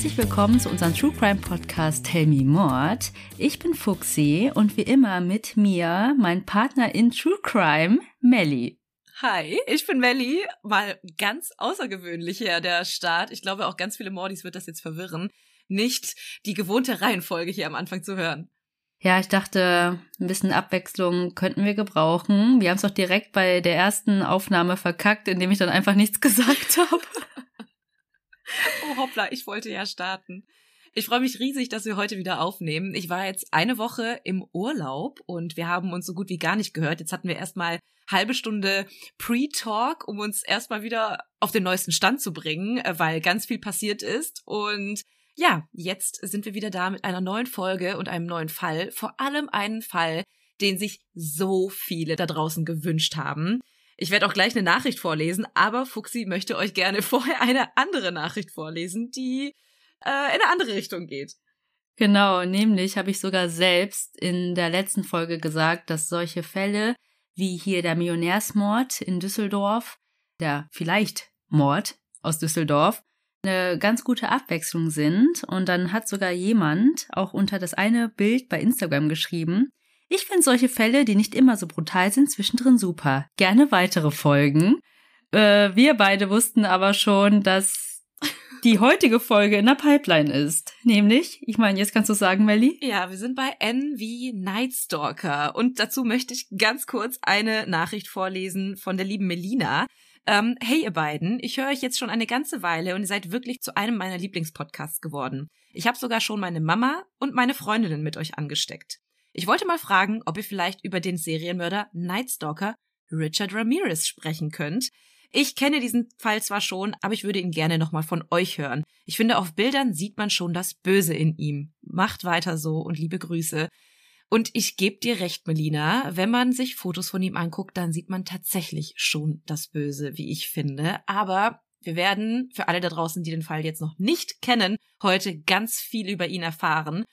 Herzlich willkommen zu unserem True Crime Podcast Tell Me Mord. Ich bin Fuxi und wie immer mit mir mein Partner in True Crime, Melly. Hi, ich bin Melly. Mal ganz außergewöhnlich hier der Start. Ich glaube auch ganz viele Mordis wird das jetzt verwirren, nicht die gewohnte Reihenfolge hier am Anfang zu hören. Ja, ich dachte, ein bisschen Abwechslung könnten wir gebrauchen. Wir haben es doch direkt bei der ersten Aufnahme verkackt, indem ich dann einfach nichts gesagt habe. oh hoppla, ich wollte ja starten. Ich freue mich riesig, dass wir heute wieder aufnehmen. Ich war jetzt eine Woche im Urlaub und wir haben uns so gut wie gar nicht gehört. Jetzt hatten wir erstmal halbe Stunde Pre-Talk, um uns erstmal wieder auf den neuesten Stand zu bringen, äh, weil ganz viel passiert ist. Und ja, jetzt sind wir wieder da mit einer neuen Folge und einem neuen Fall. Vor allem einen Fall, den sich so viele da draußen gewünscht haben. Ich werde auch gleich eine Nachricht vorlesen, aber Fuxi möchte euch gerne vorher eine andere Nachricht vorlesen, die äh, in eine andere Richtung geht. Genau, nämlich habe ich sogar selbst in der letzten Folge gesagt, dass solche Fälle wie hier der Millionärsmord in Düsseldorf, der vielleicht Mord aus Düsseldorf, eine ganz gute Abwechslung sind. Und dann hat sogar jemand auch unter das eine Bild bei Instagram geschrieben, ich finde solche Fälle, die nicht immer so brutal sind, zwischendrin super. Gerne weitere Folgen. Äh, wir beide wussten aber schon, dass die heutige Folge in der Pipeline ist. Nämlich, ich meine, jetzt kannst du sagen, Melly? Ja, wir sind bei N wie Nightstalker. Und dazu möchte ich ganz kurz eine Nachricht vorlesen von der lieben Melina. Ähm, hey ihr beiden, ich höre euch jetzt schon eine ganze Weile und ihr seid wirklich zu einem meiner Lieblingspodcasts geworden. Ich habe sogar schon meine Mama und meine Freundinnen mit euch angesteckt. Ich wollte mal fragen, ob ihr vielleicht über den Serienmörder Nightstalker Richard Ramirez sprechen könnt. Ich kenne diesen Fall zwar schon, aber ich würde ihn gerne nochmal von euch hören. Ich finde, auf Bildern sieht man schon das Böse in ihm. Macht weiter so und liebe Grüße. Und ich gebe dir recht, Melina, wenn man sich Fotos von ihm anguckt, dann sieht man tatsächlich schon das Böse, wie ich finde. Aber wir werden, für alle da draußen, die den Fall jetzt noch nicht kennen, heute ganz viel über ihn erfahren.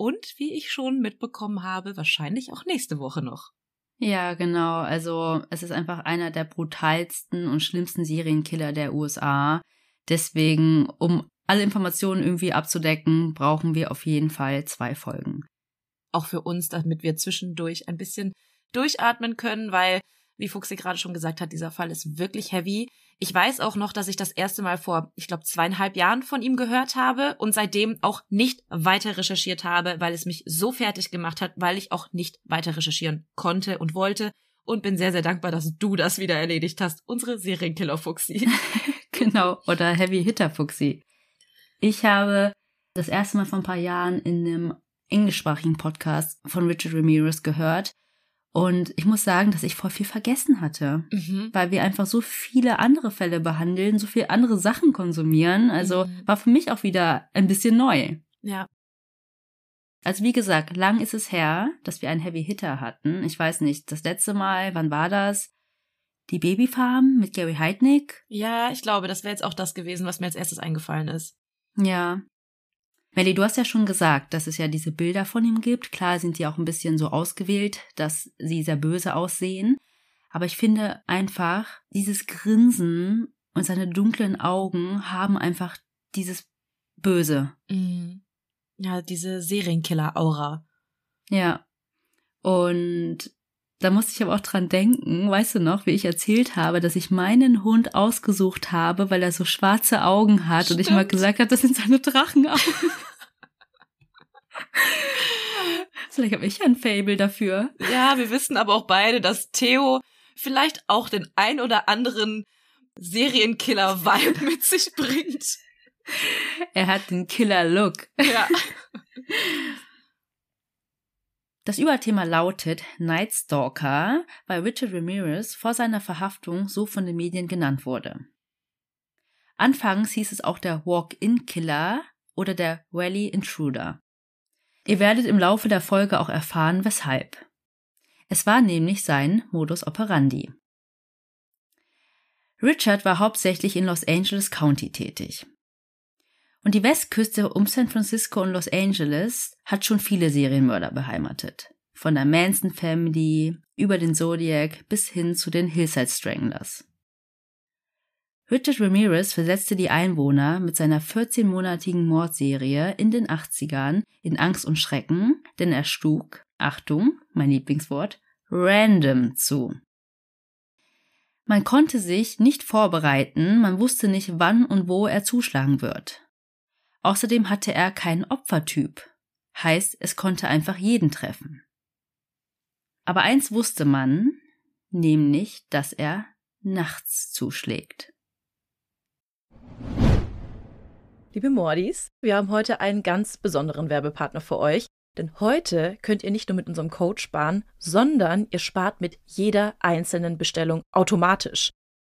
Und wie ich schon mitbekommen habe, wahrscheinlich auch nächste Woche noch. Ja, genau. Also es ist einfach einer der brutalsten und schlimmsten Serienkiller der USA. Deswegen, um alle Informationen irgendwie abzudecken, brauchen wir auf jeden Fall zwei Folgen auch für uns, damit wir zwischendurch ein bisschen durchatmen können, weil, wie Fuchsi gerade schon gesagt hat, dieser Fall ist wirklich heavy. Ich weiß auch noch, dass ich das erste Mal vor, ich glaube, zweieinhalb Jahren von ihm gehört habe und seitdem auch nicht weiter recherchiert habe, weil es mich so fertig gemacht hat, weil ich auch nicht weiter recherchieren konnte und wollte und bin sehr, sehr dankbar, dass du das wieder erledigt hast, unsere Serienkiller Fuchsi. genau, oder Heavy Hitter Fuchsi. Ich habe das erste Mal vor ein paar Jahren in einem englischsprachigen Podcast von Richard Ramirez gehört. Und ich muss sagen, dass ich voll viel vergessen hatte, mhm. weil wir einfach so viele andere Fälle behandeln, so viele andere Sachen konsumieren. Also mhm. war für mich auch wieder ein bisschen neu. Ja. Also wie gesagt, lang ist es her, dass wir einen Heavy Hitter hatten. Ich weiß nicht, das letzte Mal, wann war das? Die Babyfarm mit Gary Heidnick? Ja, ich glaube, das wäre jetzt auch das gewesen, was mir als erstes eingefallen ist. Ja, Melly, du hast ja schon gesagt, dass es ja diese Bilder von ihm gibt. Klar sind die auch ein bisschen so ausgewählt, dass sie sehr böse aussehen. Aber ich finde einfach, dieses Grinsen und seine dunklen Augen haben einfach dieses Böse. Mhm. Ja, diese Serienkiller-Aura. Ja. Und da musste ich aber auch dran denken, weißt du noch, wie ich erzählt habe, dass ich meinen Hund ausgesucht habe, weil er so schwarze Augen hat Stimmt. und ich mal gesagt habe, das sind seine Drachenaugen. Vielleicht habe ich ja ein Fable dafür. Ja, wir wissen aber auch beide, dass Theo vielleicht auch den ein oder anderen Serienkiller-Vibe mit sich bringt. Er hat den Killer-Look. Ja. Das Überthema lautet Night Stalker, weil Richard Ramirez vor seiner Verhaftung so von den Medien genannt wurde. Anfangs hieß es auch der Walk-in-Killer oder der Rally Intruder. Ihr werdet im Laufe der Folge auch erfahren, weshalb. Es war nämlich sein Modus operandi. Richard war hauptsächlich in Los Angeles County tätig. Und die Westküste um San Francisco und Los Angeles hat schon viele Serienmörder beheimatet. Von der Manson Family über den Zodiac bis hin zu den Hillside Stranglers. Richard Ramirez versetzte die Einwohner mit seiner 14-monatigen Mordserie in den 80ern in Angst und Schrecken, denn er schlug, Achtung, mein Lieblingswort, random zu. Man konnte sich nicht vorbereiten, man wusste nicht, wann und wo er zuschlagen wird. Außerdem hatte er keinen Opfertyp, heißt, es konnte einfach jeden treffen. Aber eins wusste man, nämlich, dass er nachts zuschlägt. Liebe Mordis, wir haben heute einen ganz besonderen Werbepartner für euch, denn heute könnt ihr nicht nur mit unserem Code sparen, sondern ihr spart mit jeder einzelnen Bestellung automatisch.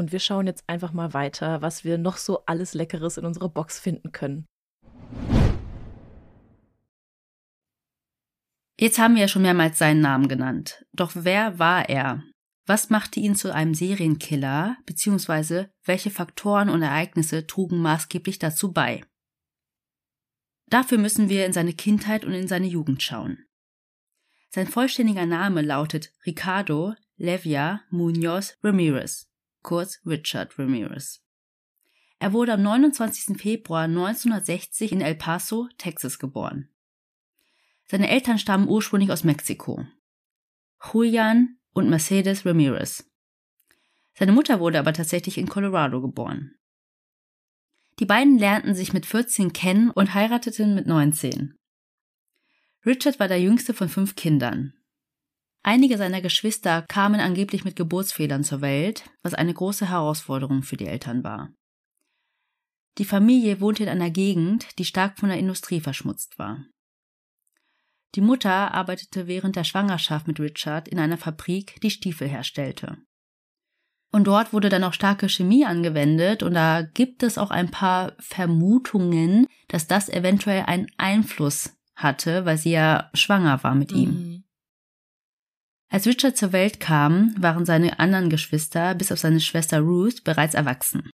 Und wir schauen jetzt einfach mal weiter, was wir noch so alles Leckeres in unserer Box finden können. Jetzt haben wir ja schon mehrmals seinen Namen genannt. Doch wer war er? Was machte ihn zu einem Serienkiller, beziehungsweise welche Faktoren und Ereignisse trugen maßgeblich dazu bei? Dafür müssen wir in seine Kindheit und in seine Jugend schauen. Sein vollständiger Name lautet Ricardo Levia Munoz Ramirez, kurz Richard Ramirez. Er wurde am 29. Februar 1960 in El Paso, Texas geboren. Seine Eltern stammen ursprünglich aus Mexiko. Julian und Mercedes Ramirez. Seine Mutter wurde aber tatsächlich in Colorado geboren. Die beiden lernten sich mit 14 kennen und heirateten mit 19. Richard war der jüngste von fünf Kindern. Einige seiner Geschwister kamen angeblich mit Geburtsfehlern zur Welt, was eine große Herausforderung für die Eltern war. Die Familie wohnte in einer Gegend, die stark von der Industrie verschmutzt war. Die Mutter arbeitete während der Schwangerschaft mit Richard in einer Fabrik, die Stiefel herstellte. Und dort wurde dann auch starke Chemie angewendet und da gibt es auch ein paar Vermutungen, dass das eventuell einen Einfluss hatte, weil sie ja schwanger war mit ihm. Als Richard zur Welt kam, waren seine anderen Geschwister bis auf seine Schwester Ruth bereits erwachsen.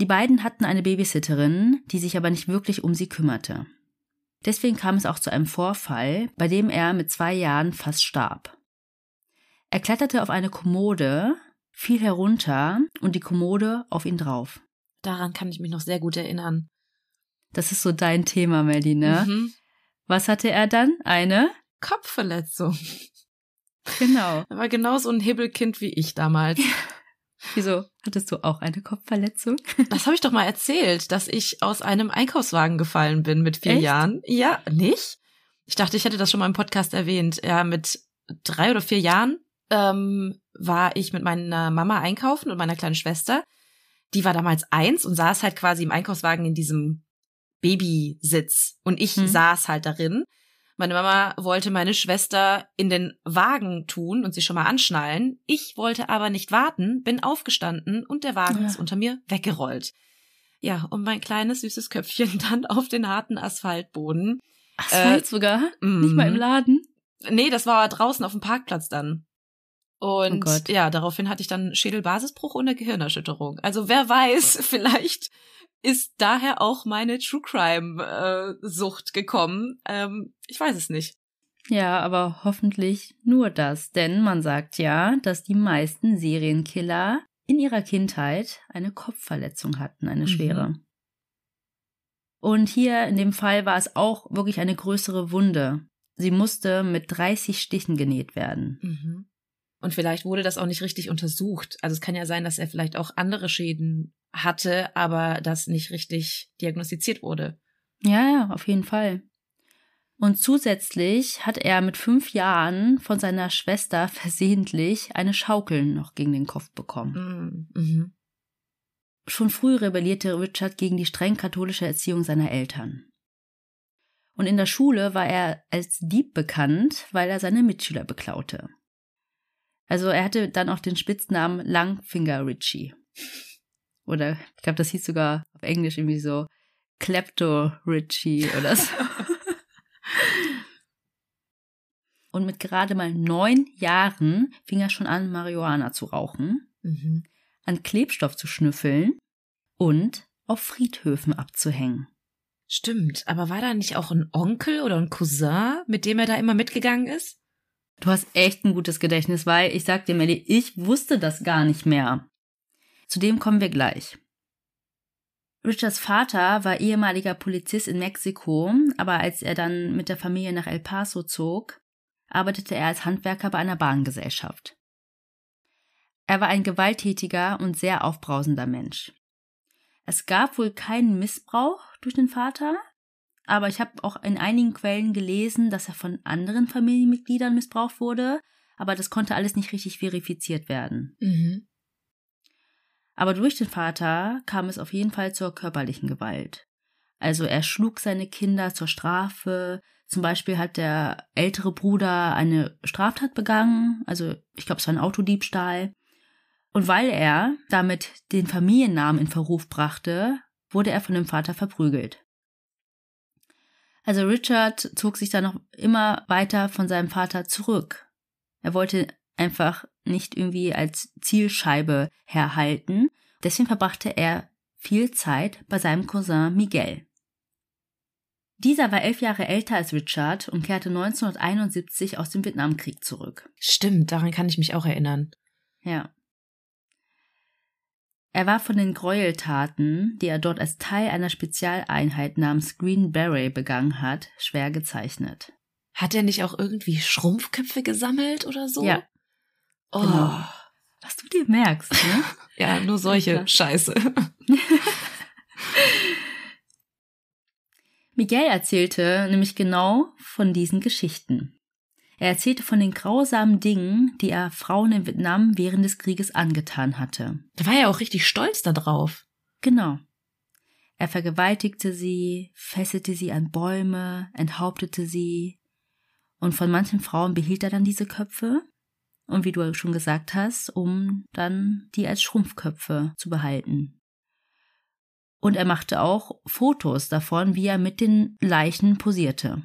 Die beiden hatten eine Babysitterin, die sich aber nicht wirklich um sie kümmerte. Deswegen kam es auch zu einem Vorfall, bei dem er mit zwei Jahren fast starb. Er kletterte auf eine Kommode, fiel herunter und die Kommode auf ihn drauf. Daran kann ich mich noch sehr gut erinnern. Das ist so dein Thema, Melly, ne? Mhm. Was hatte er dann? Eine? Kopfverletzung. Genau. Er war genauso ein Hibbelkind wie ich damals. Wieso? Hattest du auch eine Kopfverletzung? Das habe ich doch mal erzählt, dass ich aus einem Einkaufswagen gefallen bin mit vier Echt? Jahren. Ja, nicht? Ich dachte, ich hätte das schon mal im Podcast erwähnt. Ja, mit drei oder vier Jahren ähm, war ich mit meiner Mama einkaufen und meiner kleinen Schwester. Die war damals eins und saß halt quasi im Einkaufswagen in diesem Babysitz und ich Hm. saß halt darin. Meine Mama wollte meine Schwester in den Wagen tun und sie schon mal anschnallen. Ich wollte aber nicht warten, bin aufgestanden und der Wagen Ja. ist unter mir weggerollt. Ja, und mein kleines süßes Köpfchen dann auf den harten Asphaltboden. Asphalt sogar? Nicht mal im mhm. Laden? Nee, das war draußen auf dem Parkplatz dann. Und Oh Gott. ja, daraufhin hatte ich dann Schädelbasisbruch und eine Gehirnerschütterung. Also wer weiß, vielleicht ist daher auch meine True Crime äh, Sucht gekommen. Ähm, ich weiß es nicht. Ja, aber hoffentlich nur das, denn man sagt ja, dass die meisten Serienkiller in ihrer Kindheit eine Kopfverletzung hatten, eine Mhm. schwere. Und hier in dem Fall war es auch wirklich eine größere Wunde. Sie musste mit 30 Stichen genäht werden. Mhm. Und vielleicht wurde das auch nicht richtig untersucht. Also es kann ja sein, dass er vielleicht auch andere Schäden hatte, aber das nicht richtig diagnostiziert wurde. Ja, ja, auf jeden Fall. Und zusätzlich hat er mit fünf Jahren von seiner Schwester versehentlich eine Schaukel noch gegen den Kopf bekommen. Mhm. Mhm. Schon früh rebellierte Richard gegen die streng katholische Erziehung seiner Eltern. Und in der Schule war er als Dieb bekannt, weil er seine Mitschüler beklaute. Also er hatte dann auch den Spitznamen Langfinger Richie. Oder ich glaube, das hieß sogar auf Englisch irgendwie so Klepto Richie oder so. Und mit gerade mal neun Jahren fing er schon an, Marihuana zu rauchen Mhm. an Klebstoff zu schnüffeln und auf Friedhöfen abzuhängen. Stimmt, aber war da nicht auch ein Onkel oder ein Cousin, mit dem er da immer mitgegangen ist? Du hast echt ein gutes Gedächtnis, weil ich sag dir, Melly, ich wusste das gar nicht mehr. Zu dem kommen wir gleich. Richards Vater war ehemaliger Polizist in Mexiko, aber als er dann mit der Familie nach El Paso zog, arbeitete er als Handwerker bei einer Bahngesellschaft. Er war ein gewalttätiger und sehr aufbrausender Mensch. Es gab wohl keinen Missbrauch durch den Vater, aber ich habe auch in einigen Quellen gelesen, dass er von anderen Familienmitgliedern missbraucht wurde, aber das konnte alles nicht richtig verifiziert werden. Mhm. Aber durch den Vater kam es auf jeden Fall zur körperlichen Gewalt. Also er schlug seine Kinder zur Strafe. Zum Beispiel hat der ältere Bruder eine Straftat begangen. Also ich glaube, es war ein Autodiebstahl. Und weil er damit den Familiennamen in Verruf brachte, wurde er von dem Vater verprügelt. Also Richard zog sich dann noch immer weiter von seinem Vater zurück. Er wollte einfach nicht irgendwie als Zielscheibe herhalten. Deswegen verbrachte er viel Zeit bei seinem Cousin Miguel. Dieser war elf Jahre älter als Richard und kehrte 1971 aus dem Vietnamkrieg zurück. Stimmt, daran kann ich mich auch erinnern. Ja. Er war von den Gräueltaten, die er dort als Teil einer Spezialeinheit namens Green Beret begangen hat, schwer gezeichnet. Hat er nicht auch irgendwie Schrumpfköpfe gesammelt oder so? Ja. Oh. Genau. Was du dir merkst, ne? Ja, nur solche. Scheiße. Miguel erzählte nämlich genau von diesen Geschichten. Er erzählte von den grausamen Dingen, die er Frauen in Vietnam während des Krieges angetan hatte. Da war er auch richtig stolz darauf. Genau. Er vergewaltigte sie, fesselte sie an Bäume, enthauptete sie. Und von manchen Frauen behielt er dann diese Köpfe. Und wie du schon gesagt hast, um dann die als Schrumpfköpfe zu behalten. Und er machte auch Fotos davon, wie er mit den Leichen posierte.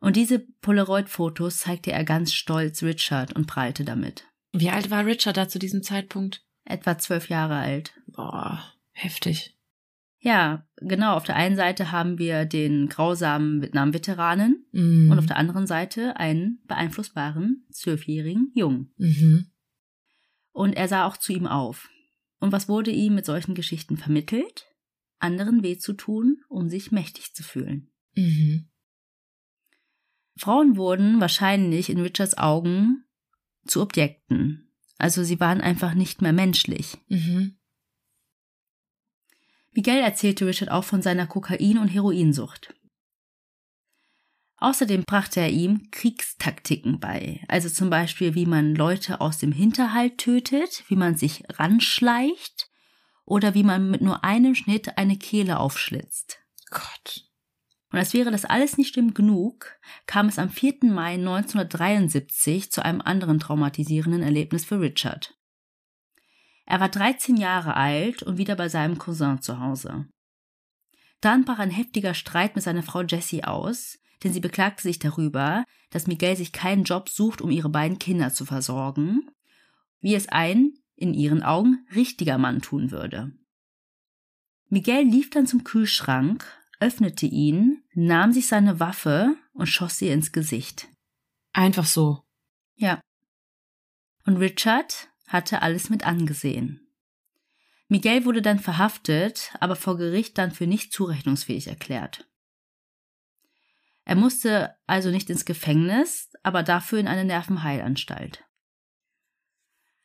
Und diese Polaroid-Fotos zeigte er ganz stolz Richard und prahlte damit. Wie alt war Richard da zu diesem Zeitpunkt? Etwa zwölf Jahre alt. Boah, heftig. Ja, genau. Auf der einen Seite haben wir den grausamen Vietnam-Veteranen Mhm. und auf der anderen Seite einen beeinflussbaren zwölfjährigen Jungen. mhm. Und er sah auch zu ihm auf. Und was wurde ihm mit solchen Geschichten vermittelt? Anderen weh zu tun, um sich mächtig zu fühlen. Mhm. Frauen wurden wahrscheinlich in Richards Augen zu Objekten. Also sie waren einfach nicht mehr menschlich. Mhm. Miguel erzählte Richard auch von seiner Kokain- und Heroinsucht. Außerdem brachte er ihm Kriegstaktiken bei, also zum Beispiel, wie man Leute aus dem Hinterhalt tötet, wie man sich ranschleicht oder wie man mit nur einem Schnitt eine Kehle aufschlitzt. Gott. Und als wäre das alles nicht schlimm genug, kam es am 4. Mai 1973 zu einem anderen traumatisierenden Erlebnis für Richard. Er war 13 Jahre alt und wieder bei seinem Cousin zu Hause. Dann brach ein heftiger Streit mit seiner Frau Jessie aus, denn sie beklagte sich darüber, dass Miguel sich keinen Job sucht, um ihre beiden Kinder zu versorgen, wie es ein, in ihren Augen, richtiger Mann tun würde. Miguel lief dann zum Kühlschrank, öffnete ihn, nahm sich seine Waffe und schoss sie ins Gesicht. Einfach so. Ja. Und Richard hatte alles mit angesehen. Miguel wurde dann verhaftet, aber vor Gericht dann für nicht zurechnungsfähig erklärt. Er musste also nicht ins Gefängnis, aber dafür in eine Nervenheilanstalt.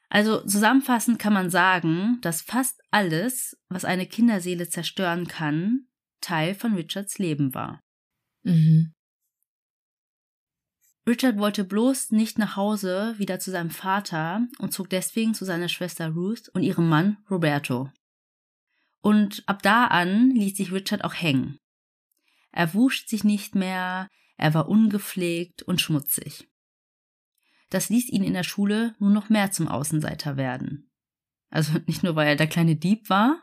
Also zusammenfassend kann man sagen, dass fast alles, was eine Kinderseele zerstören kann, Teil von Richards Leben war. Mhm. Richard wollte bloß nicht nach Hause wieder zu seinem Vater und zog deswegen zu seiner Schwester Ruth und ihrem Mann Roberto. Und ab da an ließ sich Richard auch hängen. Er wusch sich nicht mehr, er war ungepflegt und schmutzig. Das ließ ihn in der Schule nur noch mehr zum Außenseiter werden. Also nicht nur, weil er der kleine Dieb war,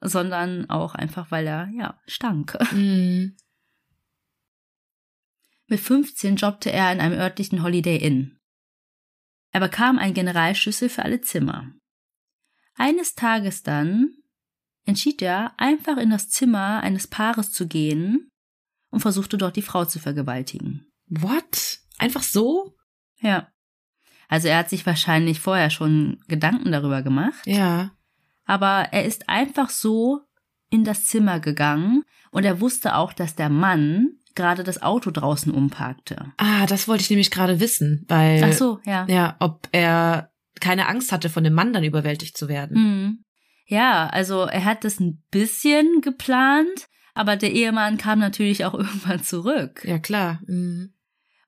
sondern auch einfach, weil er, ja, stank. Mhm. Mit 15 jobbte er in einem örtlichen Holiday Inn. Er bekam einen Generalschlüssel für alle Zimmer. Eines Tages dann entschied er, einfach in das Zimmer eines Paares zu gehen und versuchte dort die Frau zu vergewaltigen. What? Einfach so? Ja. Also er hat sich wahrscheinlich vorher schon Gedanken darüber gemacht, Ja. aber er ist einfach so in das Zimmer gegangen und er wusste auch, dass der Mann gerade das Auto draußen umparkte. Ah, das wollte ich nämlich gerade wissen, weil. Ach so, ja. Ja, ob er keine Angst hatte, von dem Mann dann überwältigt zu werden. Mhm. Ja, also er hat das ein bisschen geplant, aber der Ehemann kam natürlich auch irgendwann zurück. Ja, klar. Mhm.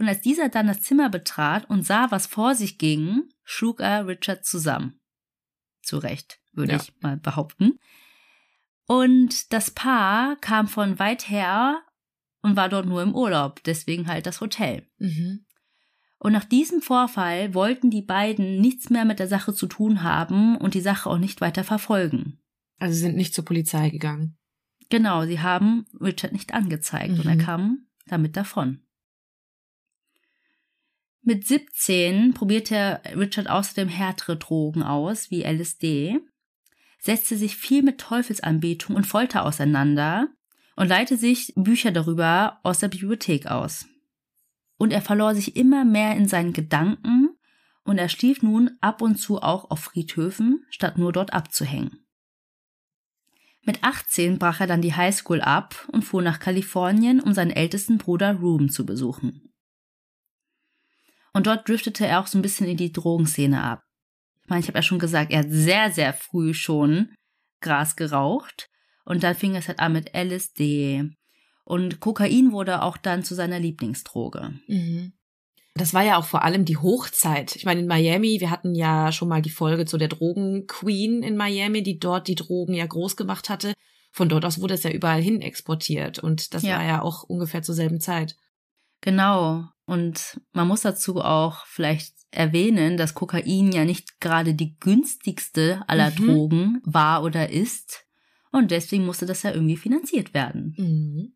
Und als dieser dann das Zimmer betrat und sah, was vor sich ging, schlug er Richard zusammen. Zu Recht, würde Ja. ich mal behaupten. Und das Paar kam von weit her und war dort nur im Urlaub, deswegen halt das Hotel. Mhm. Und nach diesem Vorfall wollten die beiden nichts mehr mit der Sache zu tun haben und die Sache auch nicht weiter verfolgen. Also sind nicht zur Polizei gegangen. Genau, sie haben Richard nicht angezeigt und er Mhm. kam damit davon. Mit 17 probierte Richard außerdem härtere Drogen aus, wie LSD, setzte sich viel mit Teufelsanbetung und Folter auseinander und leite sich Bücher darüber aus der Bibliothek aus. Und er verlor sich immer mehr in seinen Gedanken und er schlief nun ab und zu auch auf Friedhöfen, statt nur dort abzuhängen. Mit 18 brach er dann die Highschool ab und fuhr nach Kalifornien, um seinen ältesten Bruder Room zu besuchen. Und dort driftete er auch so ein bisschen in die Drogenszene ab. Ich meine, ich habe ja schon gesagt, er hat sehr, sehr früh schon Gras geraucht und dann fing es halt an mit LSD. Und Kokain wurde auch dann zu seiner Lieblingsdroge. Mhm. Das war ja auch vor allem die Hochzeit. Ich meine, in Miami, wir hatten ja schon mal die Folge zu der Drogen-Queen in Miami, die dort die Drogen ja groß gemacht hatte. Von dort aus wurde es ja überall hin exportiert. Und das Ja. war ja auch ungefähr zur selben Zeit. Genau. Und man muss dazu auch vielleicht erwähnen, dass Kokain ja nicht gerade die günstigste aller Mhm. Drogen war oder ist. Und deswegen musste das ja irgendwie finanziert werden. Mhm.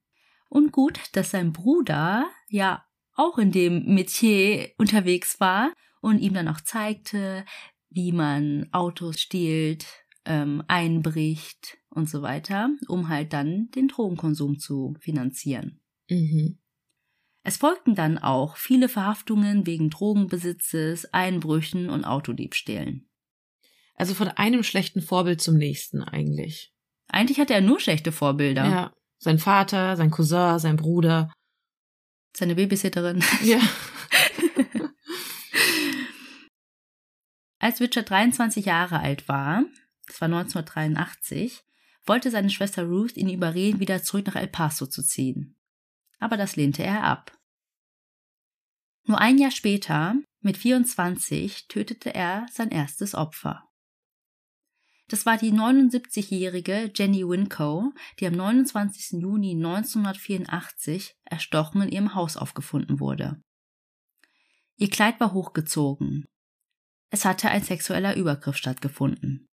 Und gut, dass sein Bruder ja auch in dem Metier unterwegs war und ihm dann auch zeigte, wie man Autos stiehlt, ähm, einbricht und so weiter, um halt dann den Drogenkonsum zu finanzieren. Mhm. Es folgten dann auch viele Verhaftungen wegen Drogenbesitzes, Einbrüchen und Autodiebstählen. Also von einem schlechten Vorbild zum nächsten eigentlich. Eigentlich hatte er nur schlechte Vorbilder. Ja. Sein Vater, sein Cousin, sein Bruder. Seine Babysitterin. Ja. Als Richard 23 Jahre alt war, das war 1983, wollte seine Schwester Ruth ihn überreden, wieder zurück nach El Paso zu ziehen. Aber das lehnte er ab. Nur ein Jahr später, mit 24, tötete er sein erstes Opfer. Das war die 79-jährige Jenny Winco, die am 29. Juni 1984 erstochen in ihrem Haus aufgefunden wurde. Ihr Kleid war hochgezogen. Es hatte ein sexueller Übergriff stattgefunden.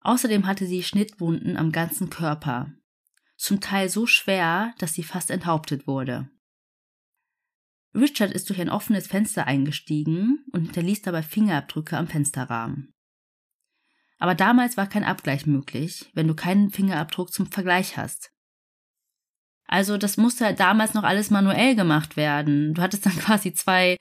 Außerdem hatte sie Schnittwunden am ganzen Körper, zum Teil so schwer, dass sie fast enthauptet wurde. Richard ist durch ein offenes Fenster eingestiegen und hinterließ dabei Fingerabdrücke am Fensterrahmen. Aber damals war kein Abgleich möglich, wenn du keinen Fingerabdruck zum Vergleich hast. Also das musste damals noch alles manuell gemacht werden. Du hattest dann quasi zwei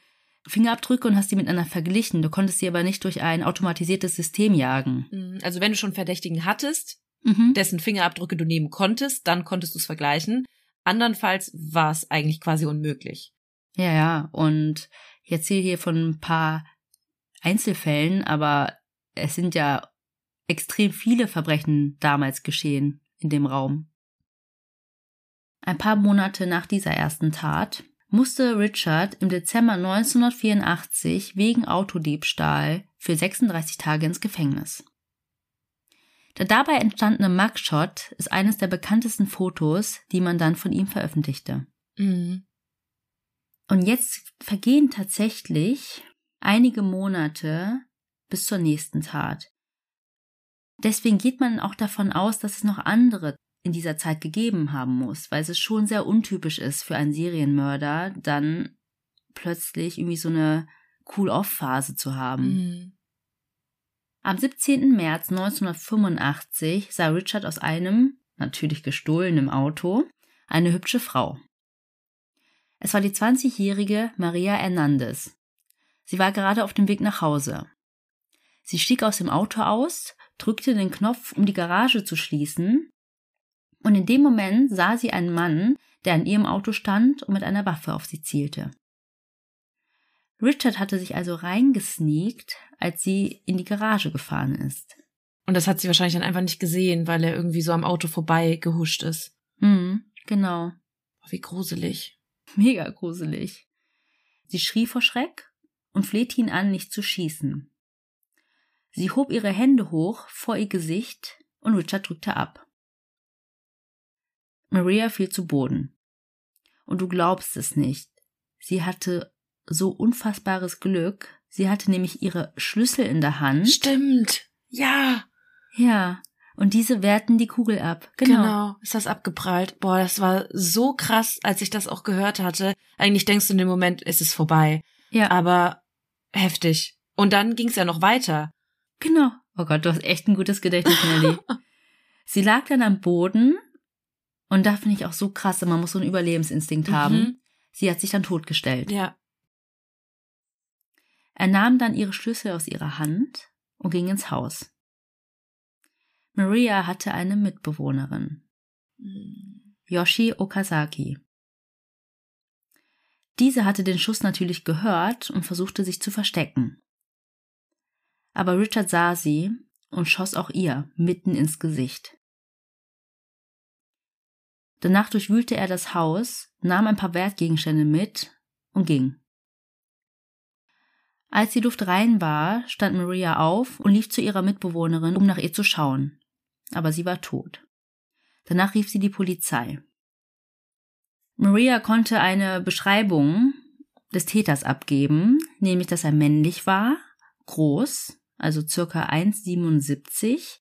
Fingerabdrücke und hast die miteinander verglichen. Du konntest sie aber nicht durch ein automatisiertes System jagen. Mhm. Also wenn du schon Verdächtigen hattest, Mhm. dessen Fingerabdrücke du nehmen konntest, dann konntest du es vergleichen. Andernfalls war es eigentlich quasi unmöglich. Ja, ja. Und ich erzähle hier von ein paar Einzelfällen, aber es sind ja extrem viele Verbrechen damals geschehen in dem Raum. Ein paar Monate nach dieser ersten Tat musste Richard im Dezember 1984 wegen Autodiebstahl für 36 Tage ins Gefängnis. Der dabei entstandene Mugshot ist eines der bekanntesten Fotos, die man dann von ihm veröffentlichte. Mhm. Und jetzt vergehen tatsächlich einige Monate bis zur nächsten Tat. Deswegen geht man auch davon aus, dass es noch andere in dieser Zeit gegeben haben muss, weil es schon sehr untypisch ist für einen Serienmörder, dann plötzlich irgendwie so eine Cool-Off-Phase zu haben. Mhm. Am 17. März 1985 sah Richard aus einem, natürlich gestohlenen Auto, eine hübsche Frau. Es war die 20-jährige Maria Hernandez. Sie war gerade auf dem Weg nach Hause. Sie stieg aus dem Auto aus, drückte den Knopf, um die Garage zu schließen, und in dem Moment sah sie einen Mann, der an ihrem Auto stand und mit einer Waffe auf sie zielte. Richard hatte sich also reingesneakt, als sie in die Garage gefahren ist. Und das hat sie wahrscheinlich dann einfach nicht gesehen, weil er irgendwie so am Auto vorbei gehuscht ist. Hm, genau. Oh, wie gruselig. Mega gruselig. Sie schrie vor Schreck und flehte ihn an, nicht zu schießen. Sie hob ihre Hände hoch vor ihr Gesicht und Richard drückte ab. Maria fiel zu Boden. Und du glaubst es nicht. Sie hatte so unfassbares Glück. Sie hatte nämlich ihre Schlüssel in der Hand. Stimmt. Ja. Ja. Und diese wehrten die Kugel ab. Genau. Genau. Ist das abgeprallt? Boah, das war so krass, als ich das auch gehört hatte. Eigentlich denkst du in dem Moment, es ist vorbei. Ja. Aber heftig. Und dann ging es ja noch weiter. Genau. Oh Gott, du hast echt ein gutes Gedächtnis, Nelly. Sie lag dann am Boden und da finde ich auch so krass, man muss so einen Überlebensinstinkt haben. Mhm. Sie hat sich dann totgestellt. Ja. Er nahm dann ihre Schlüssel aus ihrer Hand und ging ins Haus. Maria hatte eine Mitbewohnerin, Yoshi Okazaki. Diese hatte den Schuss natürlich gehört und versuchte sich zu verstecken. Aber Richard sah sie und schoss auch ihr mitten ins Gesicht. Danach durchwühlte er das Haus, nahm ein paar Wertgegenstände mit und ging. Als die Luft rein war, stand Maria auf und lief zu ihrer Mitbewohnerin, um nach ihr zu schauen. Aber sie war tot. Danach rief sie die Polizei. Maria konnte eine Beschreibung des Täters abgeben, nämlich dass er männlich war, groß, also circa 1,77,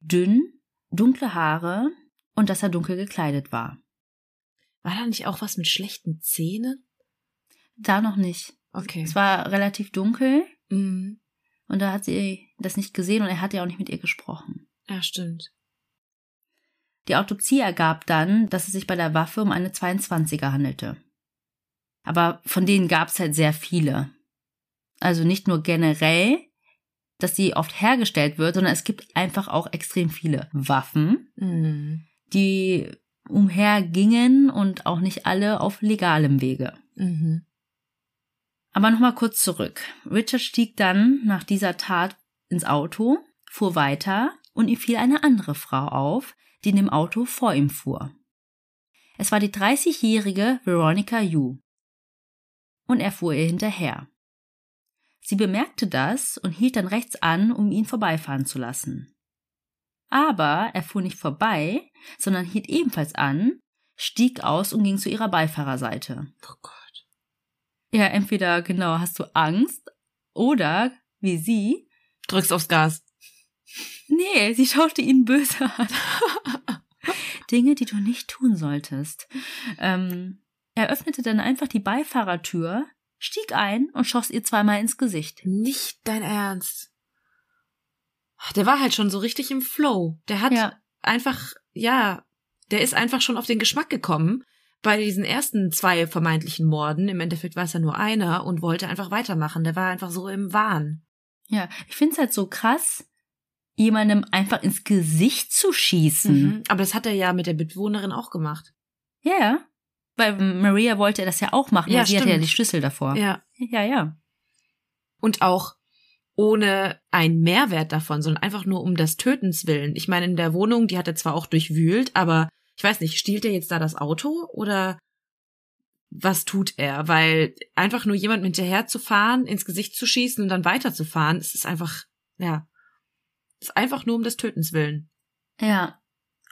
dünn, dunkle Haare und dass er dunkel gekleidet war. War da nicht auch was mit schlechten Zähnen? Da noch nicht. Okay. Es war relativ dunkel Mhm. und da hat sie das nicht gesehen und er hat ja auch nicht mit ihr gesprochen. Ja, stimmt. Die Autopsie ergab dann, dass es sich bei der Waffe um eine 22er handelte. Aber von denen gab es halt sehr viele. Also nicht nur generell, dass die oft hergestellt wird, sondern es gibt einfach auch extrem viele Waffen, Mhm. die umhergingen und auch nicht alle auf legalem Wege. Mhm. Aber nochmal kurz zurück. Richard stieg dann nach dieser Tat ins Auto, fuhr weiter und ihm fiel eine andere Frau auf, die in dem Auto vor ihm fuhr. Es war die 30-jährige Veronica Yu. Und er fuhr ihr hinterher. Sie bemerkte das und hielt dann rechts an, um ihn vorbeifahren zu lassen. Aber er fuhr nicht vorbei, sondern hielt ebenfalls an, stieg aus und ging zu ihrer Beifahrerseite. Oh Gott. Ja, entweder genau hast du Angst oder wie sie, Drückst aufs Gas. nee, sie schaute ihn böse an. Dinge, die du nicht tun solltest. Ähm, er öffnete dann einfach die Beifahrertür, stieg ein und schoss ihr zweimal ins Gesicht. Nicht dein Ernst. Der war halt schon so richtig im Flow. Der hat Ja. einfach, ja, der ist einfach schon auf den Geschmack gekommen bei diesen ersten zwei vermeintlichen Morden. Im Endeffekt war es ja nur einer und wollte einfach weitermachen. Der war einfach so im Wahn. Ja, ich find's halt so krass, jemandem einfach ins Gesicht zu schießen. Mhm. Aber das hat er ja mit der Mitbewohnerin auch gemacht. Ja, ja. Weil Maria wollte das ja auch machen, Ja, sie hatte ja die Schlüssel davor. Ja. ja. ja. Und auch ohne einen Mehrwert davon, sondern einfach nur um des Tötens willen. Ich meine, in der Wohnung, die hat er zwar auch durchwühlt, aber ich weiß nicht, stiehlt er jetzt da das Auto oder was tut er? Weil einfach nur jemandem hinterher zu fahren, ins Gesicht zu schießen und dann weiterzufahren, es ist einfach, ja, ist einfach nur um des Tötens willen. Ja.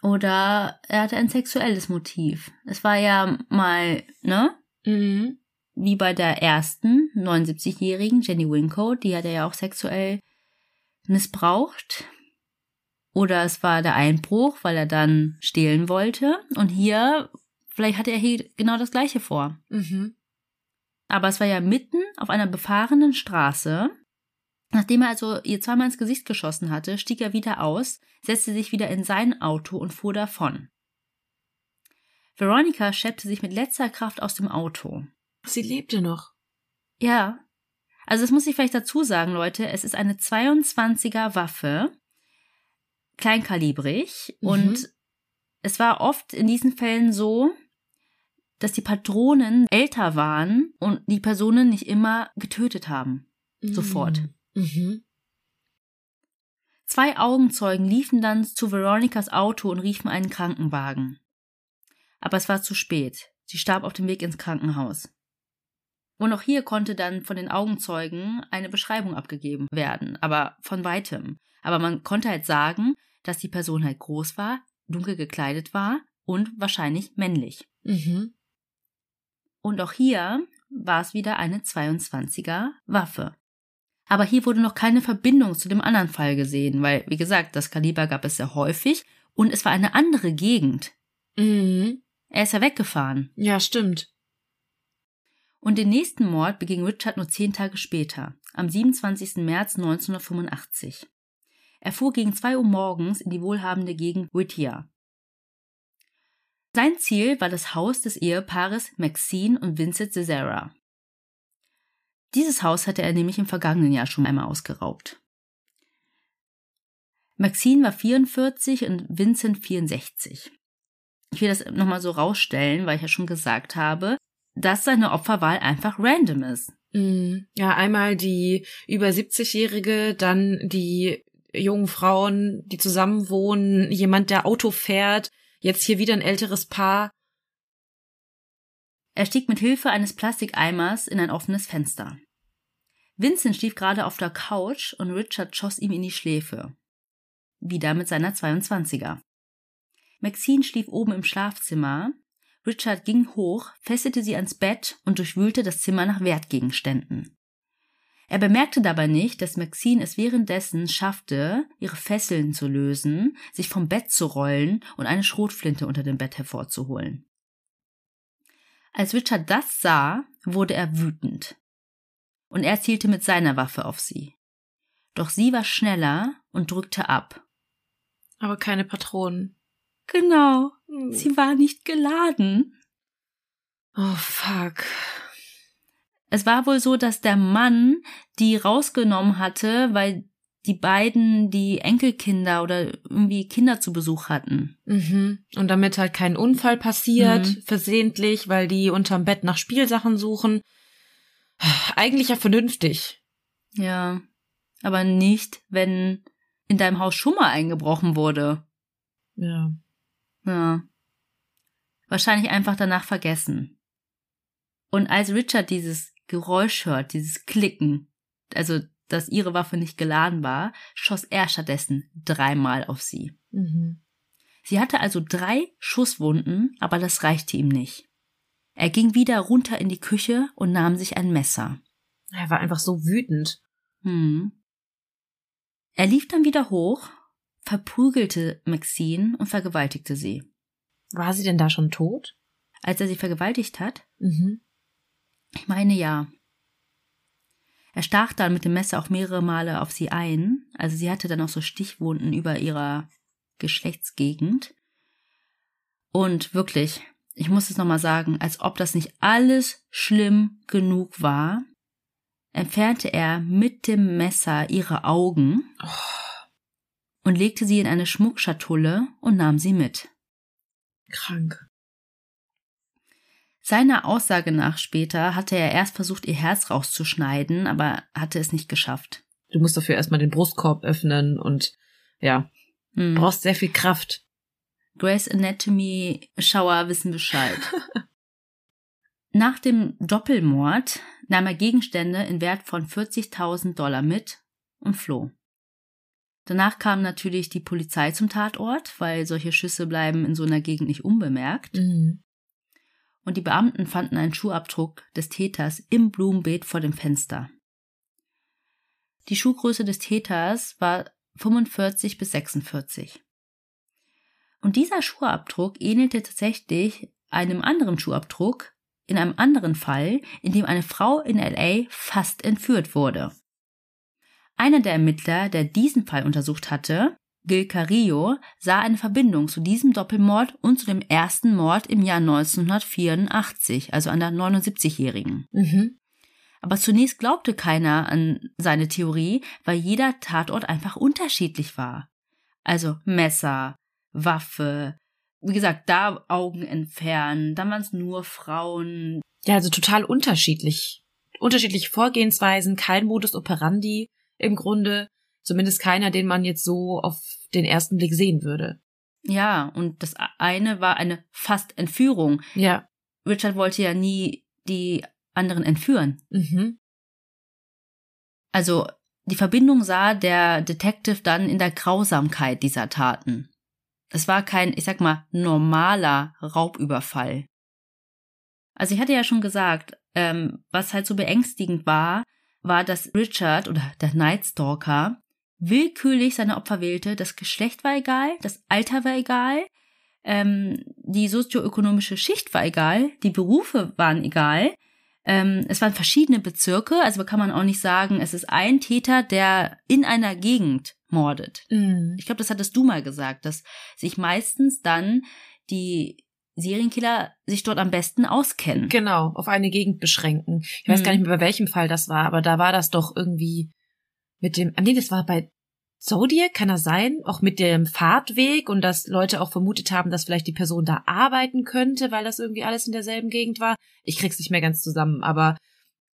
Oder er hatte ein sexuelles Motiv. Es war ja mal, ne? Mhm. Wie bei der ersten 79-jährigen Jenny Winco, die hat er ja auch sexuell missbraucht. Oder es war der Einbruch, weil er dann stehlen wollte. Und hier, vielleicht hatte er hier genau das gleiche vor. Mhm. Aber es war ja mitten auf einer befahrenen Straße. Nachdem er also ihr zweimal ins Gesicht geschossen hatte, stieg er wieder aus, setzte sich wieder in sein Auto und fuhr davon. Veronica schleppte sich mit letzter Kraft aus dem Auto. Sie lebte noch. Ja. Also das muss ich vielleicht dazu sagen, Leute. Es ist eine 22er Waffe, kleinkalibrig. Mhm. Und es war oft in diesen Fällen so, dass die Patronen älter waren und die Personen nicht immer getötet haben. Sofort. Mhm. Zwei Augenzeugen liefen dann zu Veronicas Auto und riefen einen Krankenwagen. Aber es war zu spät. Sie starb auf dem Weg ins Krankenhaus. Und auch hier konnte dann von den Augenzeugen eine Beschreibung abgegeben werden, aber von weitem. Aber man konnte halt sagen, dass die Person halt groß war, dunkel gekleidet war und wahrscheinlich männlich. Mhm. Und auch hier war es wieder eine 22er Waffe. Aber hier wurde noch keine Verbindung zu dem anderen Fall gesehen, weil, wie gesagt, das Kaliber gab es sehr häufig und es war eine andere Gegend. Mhm. Er ist ja weggefahren. Ja, stimmt. Und den nächsten Mord beging Richard nur zehn Tage später, am 27. März 1985. Er fuhr gegen zwei Uhr morgens in die wohlhabende Gegend Whittier. Sein Ziel war das Haus des Ehepaares Maxine und Vincent Cesara. Dieses Haus hatte er nämlich im vergangenen Jahr schon einmal ausgeraubt. Maxine war 44 und Vincent 64. Ich will das nochmal so rausstellen, weil ich ja schon gesagt habe, dass seine Opferwahl einfach random ist. Mhm. Ja, einmal die über 70-Jährige, dann die jungen Frauen, die zusammen wohnen, jemand, der Auto fährt, jetzt hier wieder ein älteres Paar. Er stieg mit Hilfe eines Plastikeimers in ein offenes Fenster. Vincent schlief gerade auf der Couch und Richard schoss ihm in die Schläfe. Wieder mit seiner 22er. Maxine schlief oben im Schlafzimmer. Richard ging hoch, fesselte sie ans Bett und durchwühlte das Zimmer nach Wertgegenständen. Er bemerkte dabei nicht, dass Maxine es währenddessen schaffte, ihre Fesseln zu lösen, sich vom Bett zu rollen und eine Schrotflinte unter dem Bett hervorzuholen. Als Richard das sah, wurde er wütend. Und er zielte mit seiner Waffe auf sie. Doch sie war schneller und drückte ab. Aber keine Patronen. Genau. Sie war nicht geladen. Oh, fuck. Es war wohl so, dass der Mann die rausgenommen hatte, weil die beiden die Enkelkinder oder irgendwie Kinder zu Besuch hatten. Mhm. Und damit halt kein Unfall passiert, mhm. versehentlich, weil die unterm Bett nach Spielsachen suchen. Eigentlich ja vernünftig. Ja. Aber nicht, wenn in deinem Haus schon mal eingebrochen wurde. Ja. Ja. Wahrscheinlich einfach danach vergessen. Und als Richard dieses Geräusch hört, dieses Klicken, also dass ihre Waffe nicht geladen war, schoss er stattdessen dreimal auf sie. Mhm. Sie hatte also drei Schusswunden, aber das reichte ihm nicht. Er ging wieder runter in die Küche und nahm sich ein Messer. Er war einfach so wütend. Hm. Er lief dann wieder hoch, verprügelte Maxine und vergewaltigte sie. War sie denn da schon tot? Als er sie vergewaltigt hat? Mhm. Ich meine ja. Er stach dann mit dem Messer auch mehrere Male auf sie ein. Also sie hatte dann auch so Stichwunden über ihrer Geschlechtsgegend. Und wirklich, ich muss es nochmal sagen, als ob das nicht alles schlimm genug war, entfernte er mit dem Messer ihre Augen und legte sie in eine Schmuckschatulle und nahm sie mit. Krank. Seiner Aussage nach später hatte er erst versucht, ihr Herz rauszuschneiden, aber hatte es nicht geschafft. Du musst dafür erstmal den Brustkorb öffnen und ja, hm. brauchst sehr viel Kraft. Grace Anatomy Schauer wissen Bescheid. Nach dem Doppelmord nahm er Gegenstände in Wert von 40.000 Dollar mit und floh. Danach kam natürlich die Polizei zum Tatort, weil solche Schüsse bleiben in so einer Gegend nicht unbemerkt. Mhm und die Beamten fanden einen Schuhabdruck des Täters im Blumenbeet vor dem Fenster. Die Schuhgröße des Täters war 45 bis 46. Und dieser Schuhabdruck ähnelte tatsächlich einem anderen Schuhabdruck in einem anderen Fall, in dem eine Frau in LA fast entführt wurde. Einer der Ermittler, der diesen Fall untersucht hatte, Gil Carillo sah eine Verbindung zu diesem Doppelmord und zu dem ersten Mord im Jahr 1984, also an der 79-Jährigen. Mhm. Aber zunächst glaubte keiner an seine Theorie, weil jeder Tatort einfach unterschiedlich war. Also Messer, Waffe, wie gesagt, da Augen entfernen, dann waren es nur Frauen. Ja, also total unterschiedlich. Unterschiedliche Vorgehensweisen, kein Modus operandi im Grunde. Zumindest keiner, den man jetzt so auf den ersten Blick sehen würde. Ja, und das eine war eine fast Entführung. Ja. Richard wollte ja nie die anderen entführen. Mhm. Also die Verbindung sah der Detective dann in der Grausamkeit dieser Taten. Es war kein, ich sag mal, normaler Raubüberfall. Also ich hatte ja schon gesagt, ähm, was halt so beängstigend war, war, dass Richard oder der Night Stalker willkürlich seine Opfer wählte. Das Geschlecht war egal, das Alter war egal, ähm, die sozioökonomische Schicht war egal, die Berufe waren egal. Ähm, es waren verschiedene Bezirke, also kann man auch nicht sagen, es ist ein Täter, der in einer Gegend mordet. Mhm. Ich glaube, das hattest du mal gesagt, dass sich meistens dann die Serienkiller sich dort am besten auskennen. Genau, auf eine Gegend beschränken. Ich weiß mhm. gar nicht mehr, bei welchem Fall das war, aber da war das doch irgendwie mit dem, nee, das war bei Zodiac, kann das sein? Auch mit dem Fahrtweg und dass Leute auch vermutet haben, dass vielleicht die Person da arbeiten könnte, weil das irgendwie alles in derselben Gegend war. Ich krieg's nicht mehr ganz zusammen, aber.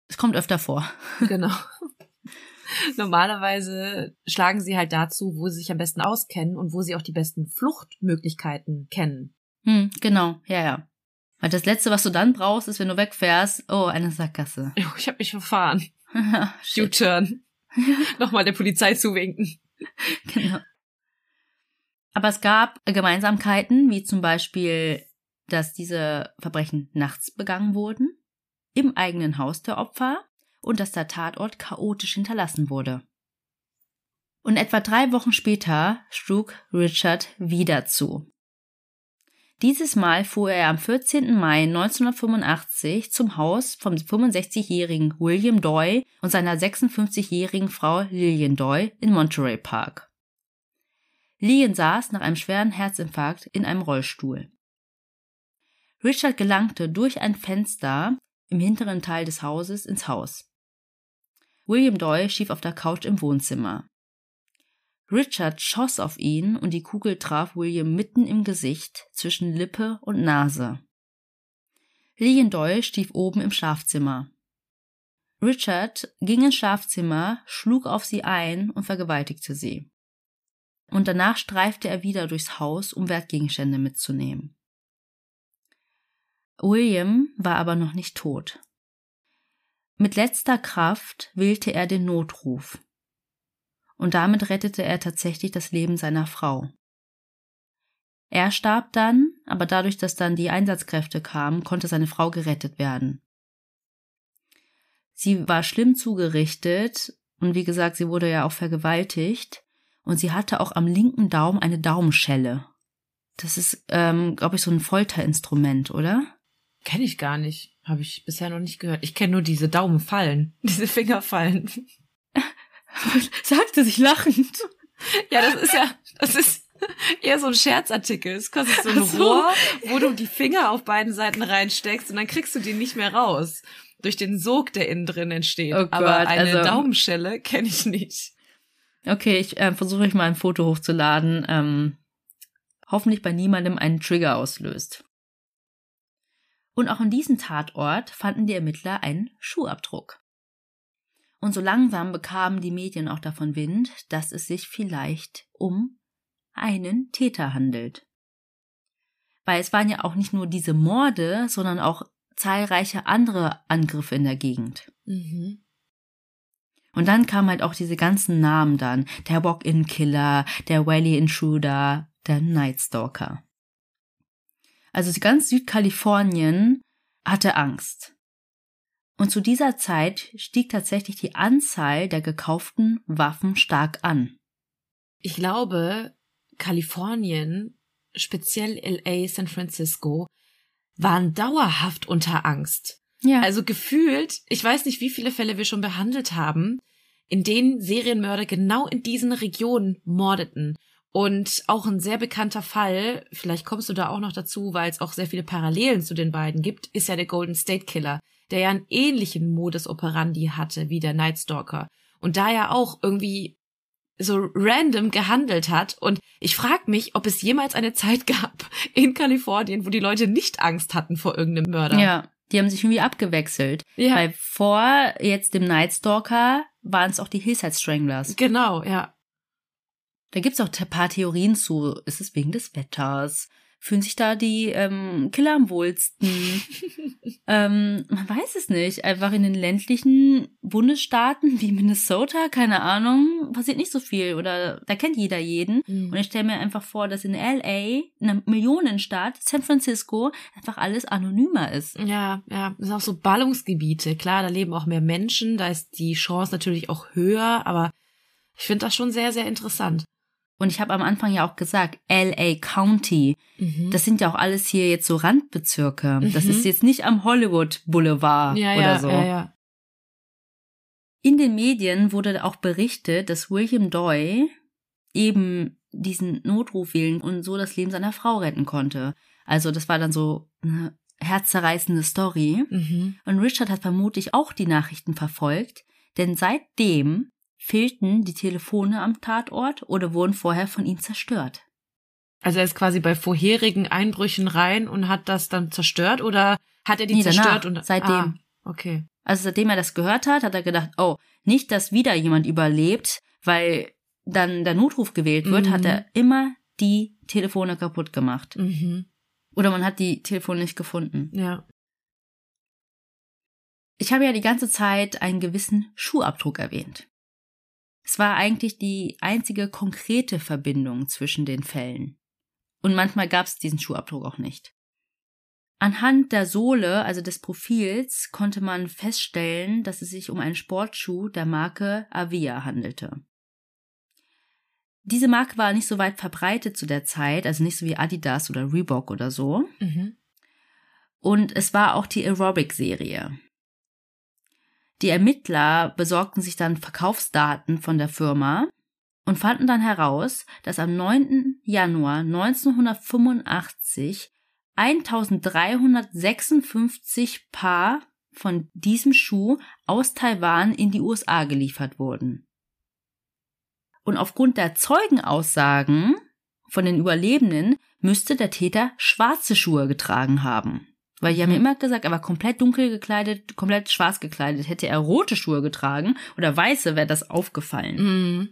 Es kommt öfter vor. Genau. Normalerweise schlagen sie halt dazu, wo sie sich am besten auskennen und wo sie auch die besten Fluchtmöglichkeiten kennen. Hm, genau, ja, ja. Weil das Letzte, was du dann brauchst, ist, wenn du wegfährst, oh, eine Sackgasse. Ich habe mich verfahren. U-Turn. Nochmal der Polizei zuwinken. Genau. Aber es gab Gemeinsamkeiten, wie zum Beispiel, dass diese Verbrechen nachts begangen wurden, im eigenen Haus der Opfer und dass der Tatort chaotisch hinterlassen wurde. Und etwa drei Wochen später schlug Richard wieder zu. Dieses Mal fuhr er am 14. Mai 1985 zum Haus vom 65-jährigen William Doy und seiner 56-jährigen Frau Lillian Doy in Monterey Park. Lillian saß nach einem schweren Herzinfarkt in einem Rollstuhl. Richard gelangte durch ein Fenster im hinteren Teil des Hauses ins Haus. William Doy schlief auf der Couch im Wohnzimmer. Richard schoss auf ihn und die Kugel traf William mitten im Gesicht zwischen Lippe und Nase. Lillian Doyle stief oben im Schlafzimmer. Richard ging ins Schlafzimmer, schlug auf sie ein und vergewaltigte sie. Und danach streifte er wieder durchs Haus, um Wertgegenstände mitzunehmen. William war aber noch nicht tot. Mit letzter Kraft wählte er den Notruf und damit rettete er tatsächlich das Leben seiner Frau. Er starb dann, aber dadurch, dass dann die Einsatzkräfte kamen, konnte seine Frau gerettet werden. Sie war schlimm zugerichtet und wie gesagt, sie wurde ja auch vergewaltigt und sie hatte auch am linken Daumen eine Daumenschelle. Das ist, ähm, glaube ich, so ein Folterinstrument, oder? Kenne ich gar nicht. Habe ich bisher noch nicht gehört. Ich kenne nur diese Daumenfallen, diese Fingerfallen. sagte sich lachend. Ja, das ist ja, das ist eher so ein Scherzartikel. Es kostet so ein so. Rohr, wo du die Finger auf beiden Seiten reinsteckst und dann kriegst du die nicht mehr raus. Durch den Sog, der innen drin entsteht. Oh Gott, Aber eine also, Daumenschelle kenne ich nicht. Okay, ich äh, versuche ich mal ein Foto hochzuladen. Ähm, hoffentlich bei niemandem einen Trigger auslöst. Und auch an diesem Tatort fanden die Ermittler einen Schuhabdruck. Und so langsam bekamen die Medien auch davon Wind, dass es sich vielleicht um einen Täter handelt. Weil es waren ja auch nicht nur diese Morde, sondern auch zahlreiche andere Angriffe in der Gegend. Mhm. Und dann kamen halt auch diese ganzen Namen dann. Der Walk-In-Killer, der Valley Intruder, der Night Stalker. Also ganz Südkalifornien hatte Angst. Und zu dieser Zeit stieg tatsächlich die Anzahl der gekauften Waffen stark an. Ich glaube, Kalifornien, speziell LA, San Francisco, waren dauerhaft unter Angst. Ja. Also gefühlt, ich weiß nicht, wie viele Fälle wir schon behandelt haben, in denen Serienmörder genau in diesen Regionen mordeten. Und auch ein sehr bekannter Fall, vielleicht kommst du da auch noch dazu, weil es auch sehr viele Parallelen zu den beiden gibt, ist ja der Golden State Killer, der ja einen ähnlichen Modus operandi hatte wie der Night Stalker und da ja auch irgendwie so random gehandelt hat. Und ich frage mich, ob es jemals eine Zeit gab in Kalifornien, wo die Leute nicht Angst hatten vor irgendeinem Mörder. Ja, die haben sich irgendwie abgewechselt. Ja. Weil vor jetzt dem Night Stalker waren es auch die Hillside Stranglers. Genau, ja. Da gibt's auch ein paar Theorien zu. Ist es wegen des Wetters? Fühlen sich da die ähm, Killer am wohlsten? ähm, man weiß es nicht. Einfach in den ländlichen Bundesstaaten wie Minnesota, keine Ahnung, passiert nicht so viel oder da kennt jeder jeden. Mhm. Und ich stelle mir einfach vor, dass in LA, einer Millionenstadt, San Francisco, einfach alles anonymer ist. Ja, ja, das sind auch so Ballungsgebiete. Klar, da leben auch mehr Menschen, da ist die Chance natürlich auch höher, aber ich finde das schon sehr, sehr interessant. Und ich habe am Anfang ja auch gesagt, LA County. Mhm. Das sind ja auch alles hier jetzt so Randbezirke. Mhm. Das ist jetzt nicht am Hollywood Boulevard ja, oder ja, so. Ja. In den Medien wurde auch berichtet, dass William Doy eben diesen Notruf wählen und so das Leben seiner Frau retten konnte. Also das war dann so eine herzzerreißende Story. Mhm. Und Richard hat vermutlich auch die Nachrichten verfolgt, denn seitdem Fehlten die Telefone am Tatort oder wurden vorher von ihm zerstört? Also er ist quasi bei vorherigen Einbrüchen rein und hat das dann zerstört oder hat er die nee, zerstört danach, und seitdem. Ah, okay. Also seitdem er das gehört hat, hat er gedacht, oh, nicht, dass wieder jemand überlebt, weil dann der Notruf gewählt wird, mhm. hat er immer die Telefone kaputt gemacht. Mhm. Oder man hat die Telefone nicht gefunden. Ja. Ich habe ja die ganze Zeit einen gewissen Schuhabdruck erwähnt. Es war eigentlich die einzige konkrete Verbindung zwischen den Fällen. Und manchmal gab es diesen Schuhabdruck auch nicht. Anhand der Sohle, also des Profils, konnte man feststellen, dass es sich um einen Sportschuh der Marke Avia handelte. Diese Marke war nicht so weit verbreitet zu der Zeit, also nicht so wie Adidas oder Reebok oder so. Mhm. Und es war auch die Aerobic-Serie. Die Ermittler besorgten sich dann Verkaufsdaten von der Firma und fanden dann heraus, dass am 9. Januar 1985 1356 Paar von diesem Schuh aus Taiwan in die USA geliefert wurden. Und aufgrund der Zeugenaussagen von den Überlebenden müsste der Täter schwarze Schuhe getragen haben. Weil die haben ja immer gesagt, er war komplett dunkel gekleidet, komplett schwarz gekleidet. Hätte er rote Schuhe getragen oder weiße, wäre das aufgefallen. Mhm.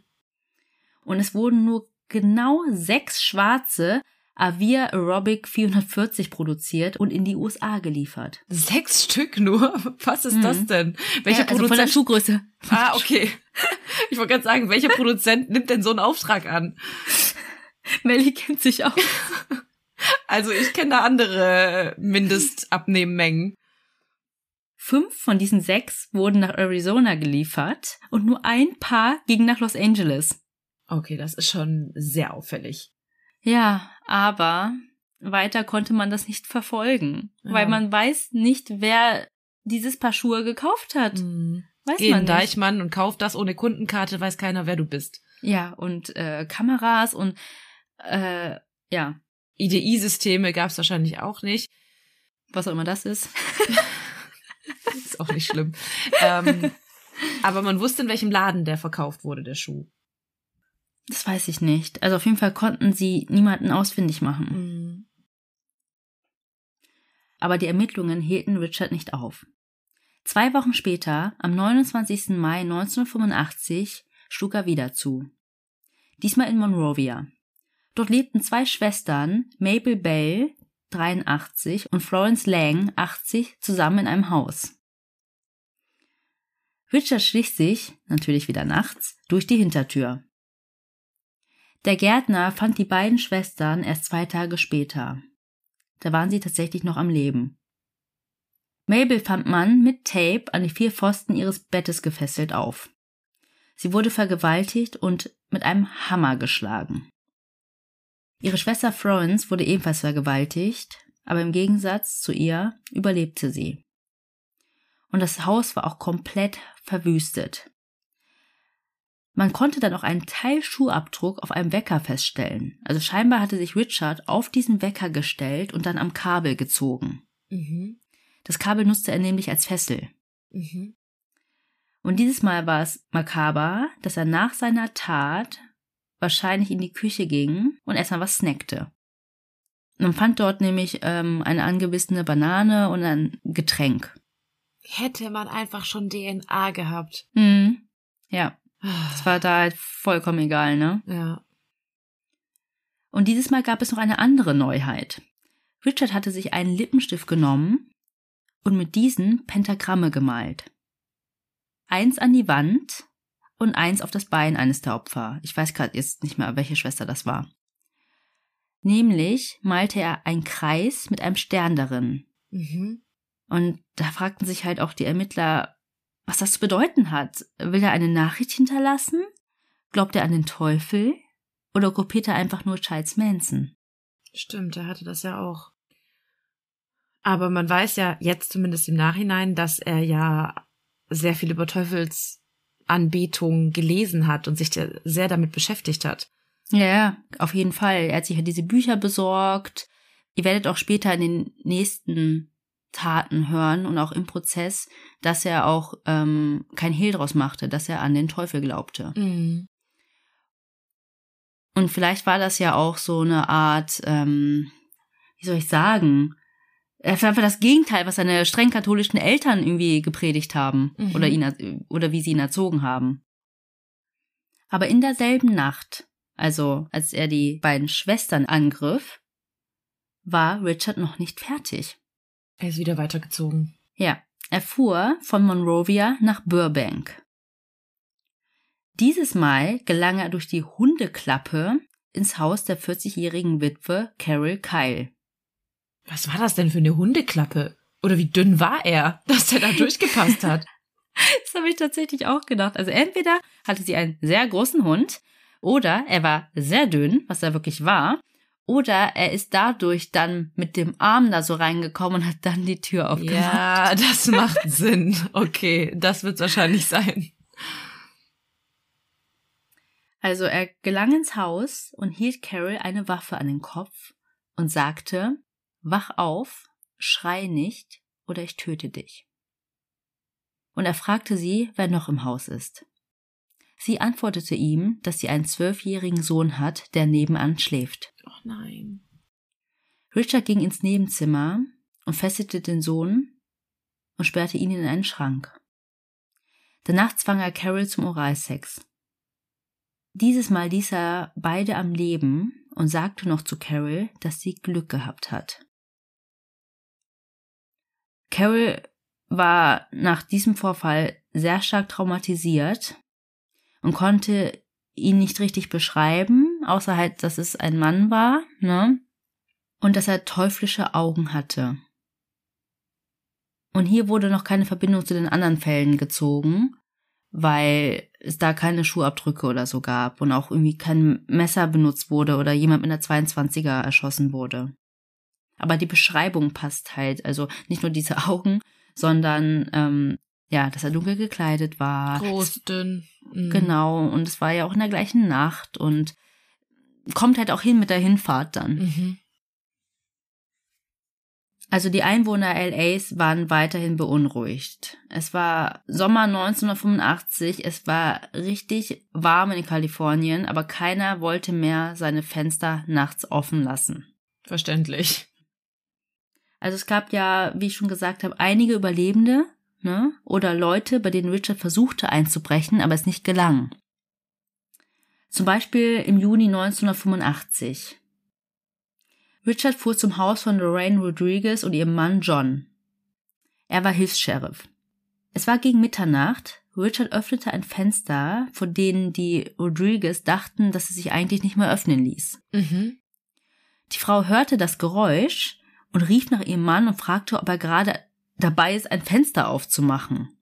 Und es wurden nur genau sechs schwarze Avia Aerobic 440 produziert und in die USA geliefert. Sechs Stück nur? Was ist Mhm. das denn? Welcher ja, also von der Produzent? Schuhgröße. ah, okay. Ich wollte gerade sagen, welcher Produzent nimmt denn so einen Auftrag an? Melly kennt sich auch. Also ich kenne da andere Mindestabnehmmengen. Fünf von diesen sechs wurden nach Arizona geliefert und nur ein Paar ging nach Los Angeles. Okay, das ist schon sehr auffällig. Ja, aber weiter konnte man das nicht verfolgen, Ja. weil man weiß nicht, wer dieses Paar Schuhe gekauft hat. Mhm. Weiß Geh man nicht. Deichmann und kauf das ohne Kundenkarte, weiß keiner, wer du bist. Ja, und äh, Kameras und äh, ja, IDI-Systeme gab's wahrscheinlich auch nicht. was auch immer das ist. Ist auch nicht schlimm. ähm, aber man wusste, in welchem Laden der verkauft wurde, der Schuh. Das weiß ich nicht. Also auf jeden Fall konnten sie niemanden ausfindig machen. Mhm. Aber die Ermittlungen hielten Richard nicht auf. Zwei Wochen später, am 29. Mai 1985, schlug er wieder zu. Diesmal in Monrovia. Dort lebten zwei Schwestern, Mabel Bell, 83, und Florence Lang, 80, zusammen in einem Haus. Richard schlich sich, natürlich wieder nachts, durch die Hintertür. Der Gärtner fand die beiden Schwestern erst zwei Tage später. Da waren sie tatsächlich noch am Leben. Mabel fand man mit Tape an die vier Pfosten ihres Bettes gefesselt auf. Sie wurde vergewaltigt und mit einem Hammer geschlagen. Ihre Schwester Florence wurde ebenfalls vergewaltigt, aber im Gegensatz zu ihr überlebte sie. Und das Haus war auch komplett verwüstet. Man konnte dann auch einen Teilschuhabdruck auf einem Wecker feststellen. Also scheinbar hatte sich Richard auf diesen Wecker gestellt und dann am Kabel gezogen. Mhm. Das Kabel nutzte er nämlich als Fessel. Mhm. Und dieses Mal war es makaber, dass er nach seiner Tat wahrscheinlich in die Küche ging und erstmal was snackte. Man fand dort nämlich ähm, eine angebissene Banane und ein Getränk. Hätte man einfach schon DNA gehabt. Mhm. Ja, das war da halt vollkommen egal, ne? Ja. Und dieses Mal gab es noch eine andere Neuheit. Richard hatte sich einen Lippenstift genommen und mit diesen Pentagramme gemalt. Eins an die Wand und eins auf das Bein eines der Opfer. Ich weiß gerade jetzt nicht mehr, welche Schwester das war. Nämlich malte er einen Kreis mit einem Stern darin. Mhm. Und da fragten sich halt auch die Ermittler, was das zu bedeuten hat. Will er eine Nachricht hinterlassen? Glaubt er an den Teufel? Oder kopiert er einfach nur Charles Manson? Stimmt, er hatte das ja auch. Aber man weiß ja jetzt zumindest im Nachhinein, dass er ja sehr viel über Teufelsanbetung gelesen hat und sich sehr damit beschäftigt hat. Ja, ja, auf jeden Fall. Er hat sich ja diese Bücher besorgt. Ihr werdet auch später in den nächsten Taten hören und auch im Prozess, dass er auch ähm, kein Hehl draus machte, dass er an den Teufel glaubte. Mhm. Und vielleicht war das ja auch so eine Art, ähm, wie soll ich sagen, äh, einfach das Gegenteil, was seine streng katholischen Eltern irgendwie gepredigt haben Mhm. oder ihn oder wie sie ihn erzogen haben. Aber in derselben Nacht, also als er die beiden Schwestern angriff, war Richard noch nicht fertig. Er ist wieder weitergezogen. Ja, Er fuhr von Monrovia nach Burbank. Dieses Mal gelang er durch die Hundeklappe ins Haus der 40-jährigen Witwe Carol Kyle. Was war das denn für eine Hundeklappe? Oder wie dünn war er, dass der da durchgepasst hat? Das habe ich tatsächlich auch gedacht. Also entweder hatte sie einen sehr großen Hund oder er war sehr dünn, was er wirklich war, oder er ist dadurch dann mit dem Arm da so reingekommen und hat dann die Tür aufgemacht. Ja, das macht Sinn. Okay, das wird wahrscheinlich sein. Also er gelang ins Haus und hielt Carol eine Waffe an den Kopf und sagte, Wach auf, schrei nicht, oder ich töte dich. Und er fragte sie, wer noch im Haus ist. Sie antwortete ihm, dass sie einen zwölfjährigen Sohn hat, der nebenan schläft. Oh nein. Richard ging ins Nebenzimmer und fesselte den Sohn und sperrte ihn in einen Schrank. Danach zwang er Carol zum Oralsex. Dieses Mal ließ er beide am Leben und sagte noch zu Carol, dass sie Glück gehabt hat. Carol war nach diesem Vorfall sehr stark traumatisiert und konnte ihn nicht richtig beschreiben, außer halt, dass es ein Mann war, ne? Und dass er teuflische Augen hatte. Und hier wurde noch keine Verbindung zu den anderen Fällen gezogen, weil es da keine Schuhabdrücke oder so gab und auch irgendwie kein Messer benutzt wurde oder jemand mit einer 22er erschossen wurde. Aber die Beschreibung passt halt, also nicht nur diese Augen, sondern ähm, ja, dass er dunkel gekleidet war. Groß, dünn. Mhm. Genau, und es war ja auch in der gleichen Nacht und kommt halt auch hin mit der Hinfahrt dann. Mhm. Also die Einwohner LAs waren weiterhin beunruhigt. Es war Sommer 1985, es war richtig warm in Kalifornien, aber keiner wollte mehr seine Fenster nachts offen lassen. Verständlich. Also es gab ja, wie ich schon gesagt habe, einige Überlebende, ne? Oder Leute, bei denen Richard versuchte einzubrechen, aber es nicht gelang. Zum Beispiel im Juni 1985. Richard fuhr zum Haus von Lorraine Rodriguez und ihrem Mann John. Er war Hilfs-Sheriff. Es war gegen Mitternacht. Richard öffnete ein Fenster, von denen die Rodriguez dachten, dass es sich eigentlich nicht mehr öffnen ließ. Mhm. Die Frau hörte das Geräusch und rief nach ihrem Mann und fragte, ob er gerade dabei ist, ein Fenster aufzumachen.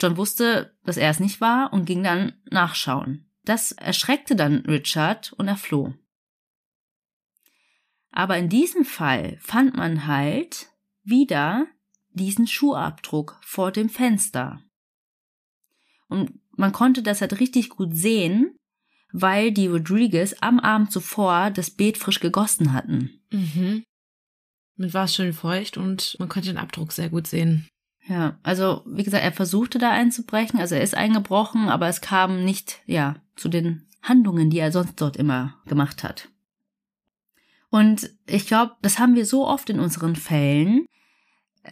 John wusste, dass er es nicht war und ging dann nachschauen. Das erschreckte dann Richard und er floh. Aber in diesem Fall fand man halt wieder diesen Schuhabdruck vor dem Fenster. Und man konnte das halt richtig gut sehen, weil die Rodriguez am Abend zuvor das Beet frisch gegossen hatten. Mhm. Mit war es schön feucht und man konnte den Abdruck sehr gut sehen. Ja, also wie gesagt, er versuchte da einzubrechen, also er ist eingebrochen, aber es kam nicht, ja, zu den Handlungen, die er sonst dort immer gemacht hat. Und ich glaube, das haben wir so oft in unseren Fällen,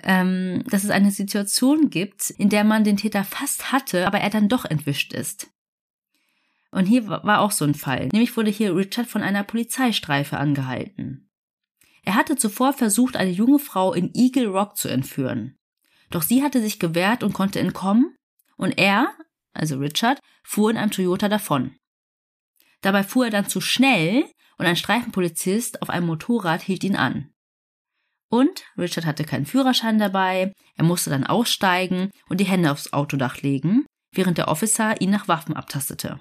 ähm, dass es eine Situation gibt, in der man den Täter fast hatte, aber er dann doch entwischt ist. Und hier war auch so ein Fall. Nämlich wurde hier Richard von einer Polizeistreife angehalten. Er hatte zuvor versucht, eine junge Frau in Eagle Rock zu entführen. Doch sie hatte sich gewehrt und konnte entkommen, und er, also Richard, fuhr in einem Toyota davon. Dabei fuhr er dann zu schnell und ein Streifenpolizist auf einem Motorrad hielt ihn an. Und Richard hatte keinen Führerschein dabei, er musste dann aussteigen und die Hände aufs Autodach legen, während der Officer ihn nach Waffen abtastete.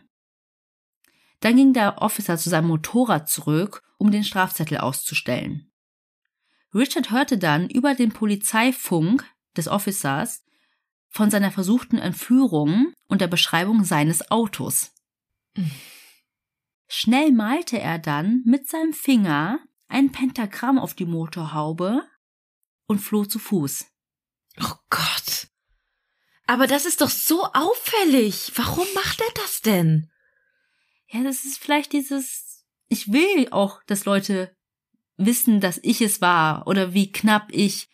Dann ging der Officer zu seinem Motorrad zurück, um den Strafzettel auszustellen. Richard hörte dann über den Polizeifunk des Officers von seiner versuchten Entführung und der Beschreibung seines Autos. Schnell malte er dann mit seinem Finger ein Pentagramm auf die Motorhaube und floh zu Fuß. Oh Gott. Aber das ist doch so auffällig. Warum macht er das denn? Ja, das ist vielleicht dieses, ich will auch, dass Leute wissen, dass ich es war oder wie knapp ich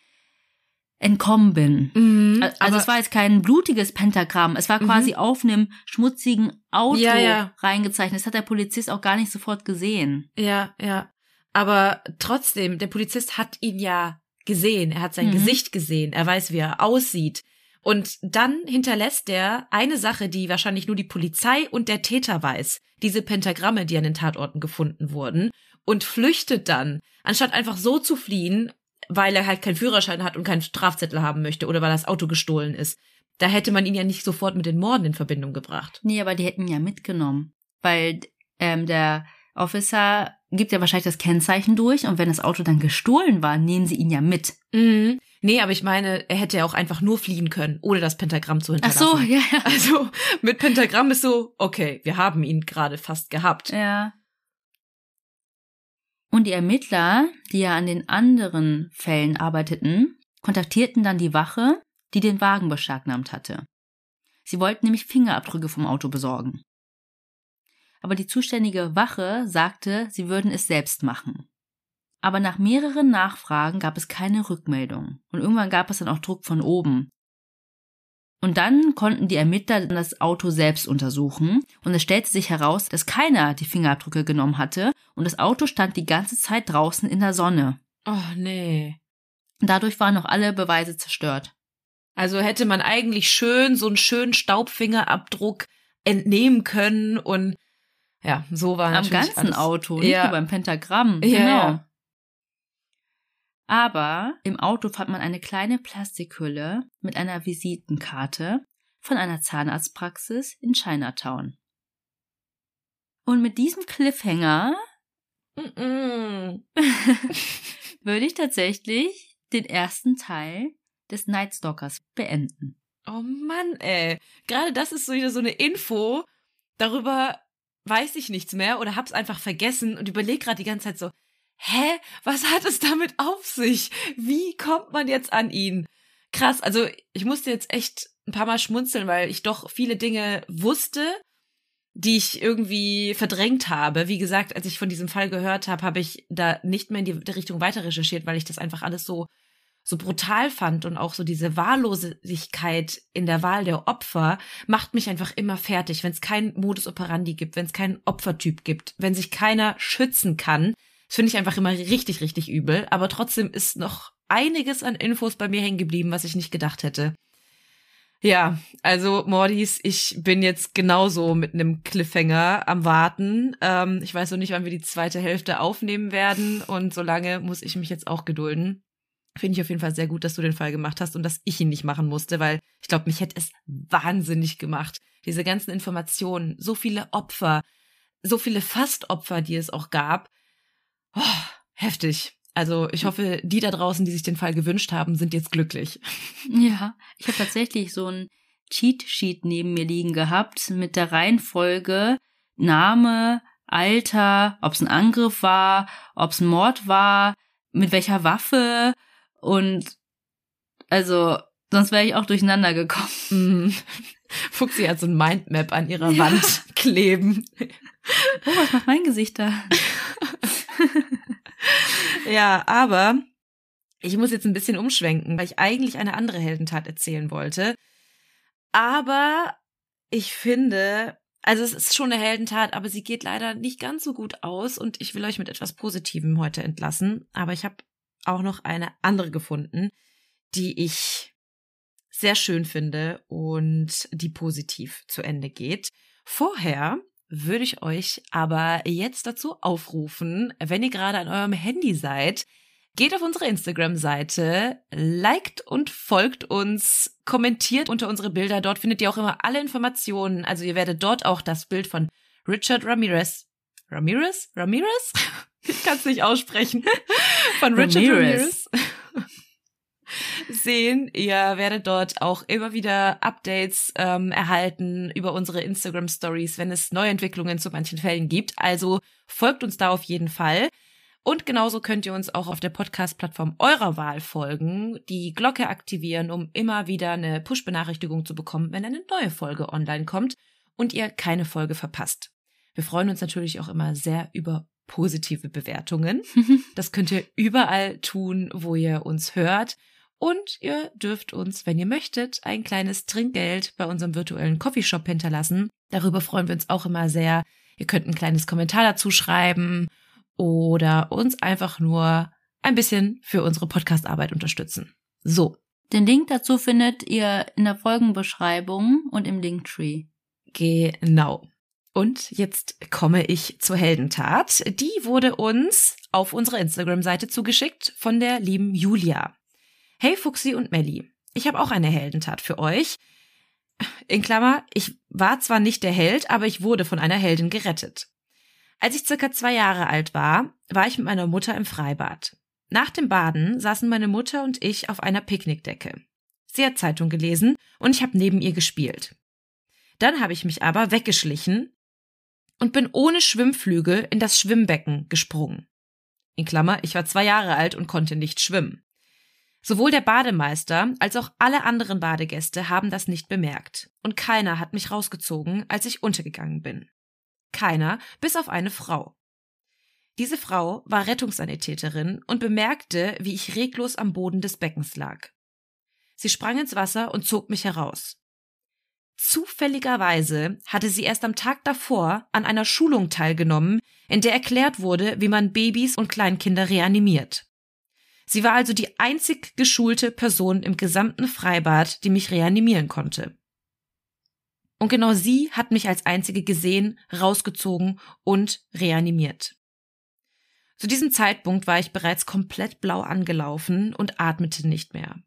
entkommen bin. Mhm, also es war jetzt kein blutiges Pentagramm, es war quasi mhm. auf einem schmutzigen Auto ja, ja. reingezeichnet. Das hat der Polizist auch gar nicht sofort gesehen. Ja, ja. Aber trotzdem, der Polizist hat ihn ja gesehen, er hat sein Mhm. Gesicht gesehen, er weiß, wie er aussieht. Und dann hinterlässt er eine Sache, die wahrscheinlich nur die Polizei und der Täter weiß. Diese Pentagramme, die an den Tatorten gefunden wurden. Und flüchtet dann, anstatt einfach so zu fliehen, weil er halt keinen Führerschein hat und keinen Strafzettel haben möchte oder weil das Auto gestohlen ist. Da hätte man ihn ja nicht sofort mit den Morden in Verbindung gebracht. Nee, aber die hätten ihn ja mitgenommen. Weil ähm, der Officer gibt ja wahrscheinlich das Kennzeichen durch und wenn das Auto dann gestohlen war, nehmen sie ihn ja mit. Mhm. Nee, aber ich meine, er hätte ja auch einfach nur fliehen können, ohne das Pentagramm zu Ach hinterlassen. so, ja, ja. Also mit Pentagramm ist so, okay, wir haben ihn gerade fast gehabt. Ja. Und die Ermittler, die ja an den anderen Fällen arbeiteten, kontaktierten dann die Wache, die den Wagen beschlagnahmt hatte. Sie wollten nämlich Fingerabdrücke vom Auto besorgen. Aber die zuständige Wache sagte, sie würden es selbst machen. Aber nach mehreren Nachfragen gab es keine Rückmeldung. Und irgendwann gab es dann auch Druck von oben. Und dann konnten die Ermittler das Auto selbst untersuchen und es stellte sich heraus, dass keiner die Fingerabdrücke genommen hatte und das Auto stand die ganze Zeit draußen in der Sonne. Oh nee. Dadurch waren noch alle Beweise zerstört. Also hätte man eigentlich schön so einen schönen Staubfingerabdruck entnehmen können und ja, so war Am ganzen alles. Auto, nicht Ja. nur beim Pentagramm. Ja, genau. ja. Aber im Auto fand man eine kleine Plastikhülle mit einer Visitenkarte von einer Zahnarztpraxis in Chinatown. Und mit diesem Cliffhanger. würde ich tatsächlich den ersten Teil des Night Stalkers beenden. Oh Mann, ey. Gerade das ist so wieder so eine Info. Darüber weiß ich nichts mehr oder hab's einfach vergessen und überlege gerade die ganze Zeit so, hä, was hat es damit auf sich? Wie kommt man jetzt an ihn? Krass, also ich musste jetzt echt ein paar Mal schmunzeln, weil ich doch viele Dinge wusste, die ich irgendwie verdrängt habe. Wie gesagt, als ich von diesem Fall gehört habe, habe ich da nicht mehr in die Richtung weiter recherchiert, weil ich das einfach alles so so brutal fand und auch so diese Wahllosigkeit in der Wahl der Opfer macht mich einfach immer fertig, wenn es keinen Modus operandi gibt, wenn es keinen Opfertyp gibt, wenn sich keiner schützen kann. Das finde ich einfach immer richtig, richtig übel. Aber trotzdem ist noch einiges an Infos bei mir hängen geblieben, was ich nicht gedacht hätte. Ja, also Mordis, ich bin jetzt genauso mit einem Cliffhanger am Warten. Ähm, ich weiß noch nicht, wann wir die zweite Hälfte aufnehmen werden und solange muss ich mich jetzt auch gedulden. Finde ich auf jeden Fall sehr gut, dass du den Fall gemacht hast und dass ich ihn nicht machen musste, weil ich glaube, mich hätte es wahnsinnig gemacht. Diese ganzen Informationen, so viele Opfer, so viele Fastopfer, die es auch gab. Oh, heftig. Also ich hoffe, die da draußen, die sich den Fall gewünscht haben, sind jetzt glücklich. Ja, ich habe tatsächlich so ein Cheat-Sheet neben mir liegen gehabt mit der Reihenfolge Name, Alter, ob es ein Angriff war, ob es ein Mord war, mit welcher Waffe und also sonst wäre ich auch durcheinander gekommen. Mm. Fuxi hat so ein Mindmap an ihrer Ja. Wand kleben. Oh, was macht mein Gesicht da? Ja, aber ich muss jetzt ein bisschen umschwenken, weil ich eigentlich eine andere Heldentat erzählen wollte. Aber ich finde, also es ist schon eine Heldentat, aber sie geht leider nicht ganz so gut aus und ich will euch mit etwas Positivem heute entlassen. Aber ich habe auch noch eine andere gefunden, die ich sehr schön finde und die positiv zu Ende geht. Vorher würde ich euch aber jetzt dazu aufrufen, wenn ihr gerade an eurem Handy seid, geht auf unsere Instagram-Seite, liked und folgt uns, kommentiert unter unsere Bilder. Dort findet ihr auch immer alle Informationen. Also ihr werdet dort auch das Bild von Richard Ramirez. Ramirez? Ramirez? Ich kann es nicht aussprechen. Von Richard Ramirez. Ramirez. Sehen. Ihr werdet dort auch immer wieder Updates ähm, erhalten über unsere Instagram Stories, wenn es Neuentwicklungen zu manchen Fällen gibt. Also folgt uns da auf jeden Fall. Und genauso könnt ihr uns auch auf der Podcast-Plattform eurer Wahl folgen, die Glocke aktivieren, um immer wieder eine Push-Benachrichtigung zu bekommen, wenn eine neue Folge online kommt und ihr keine Folge verpasst. Wir freuen uns natürlich auch immer sehr über positive Bewertungen. Das könnt ihr überall tun, wo ihr uns hört. Und ihr dürft uns, wenn ihr möchtet, ein kleines Trinkgeld bei unserem virtuellen Coffeeshop hinterlassen. Darüber freuen wir uns auch immer sehr. Ihr könnt ein kleines Kommentar dazu schreiben oder uns einfach nur ein bisschen für unsere Podcastarbeit unterstützen. So. Den Link dazu findet ihr in der Folgenbeschreibung und im Linktree. Genau. Und jetzt komme ich zur Heldentat. Die wurde uns auf unserer Instagram-Seite zugeschickt von der lieben Julia. Hey Fuxi und Melli, ich habe auch eine Heldentat für euch. In Klammer, ich war zwar nicht der Held, aber ich wurde von einer Heldin gerettet. Als ich circa zwei Jahre alt war, war ich mit meiner Mutter im Freibad. Nach dem Baden saßen meine Mutter und ich auf einer Picknickdecke. Sie hat Zeitung gelesen und ich habe neben ihr gespielt. Dann habe ich mich aber weggeschlichen und bin ohne Schwimmflügel in das Schwimmbecken gesprungen. In Klammer, ich war zwei Jahre alt und konnte nicht schwimmen. Sowohl der Bademeister als auch alle anderen Badegäste haben das nicht bemerkt, und keiner hat mich rausgezogen, als ich untergegangen bin. Keiner, bis auf eine Frau. Diese Frau war Rettungssanitäterin und bemerkte, wie ich reglos am Boden des Beckens lag. Sie sprang ins Wasser und zog mich heraus. Zufälligerweise hatte sie erst am Tag davor an einer Schulung teilgenommen, in der erklärt wurde, wie man Babys und Kleinkinder reanimiert. Sie war also die einzig geschulte Person im gesamten Freibad, die mich reanimieren konnte. Und genau sie hat mich als einzige gesehen, rausgezogen und reanimiert. Zu diesem Zeitpunkt war ich bereits komplett blau angelaufen und atmete nicht mehr.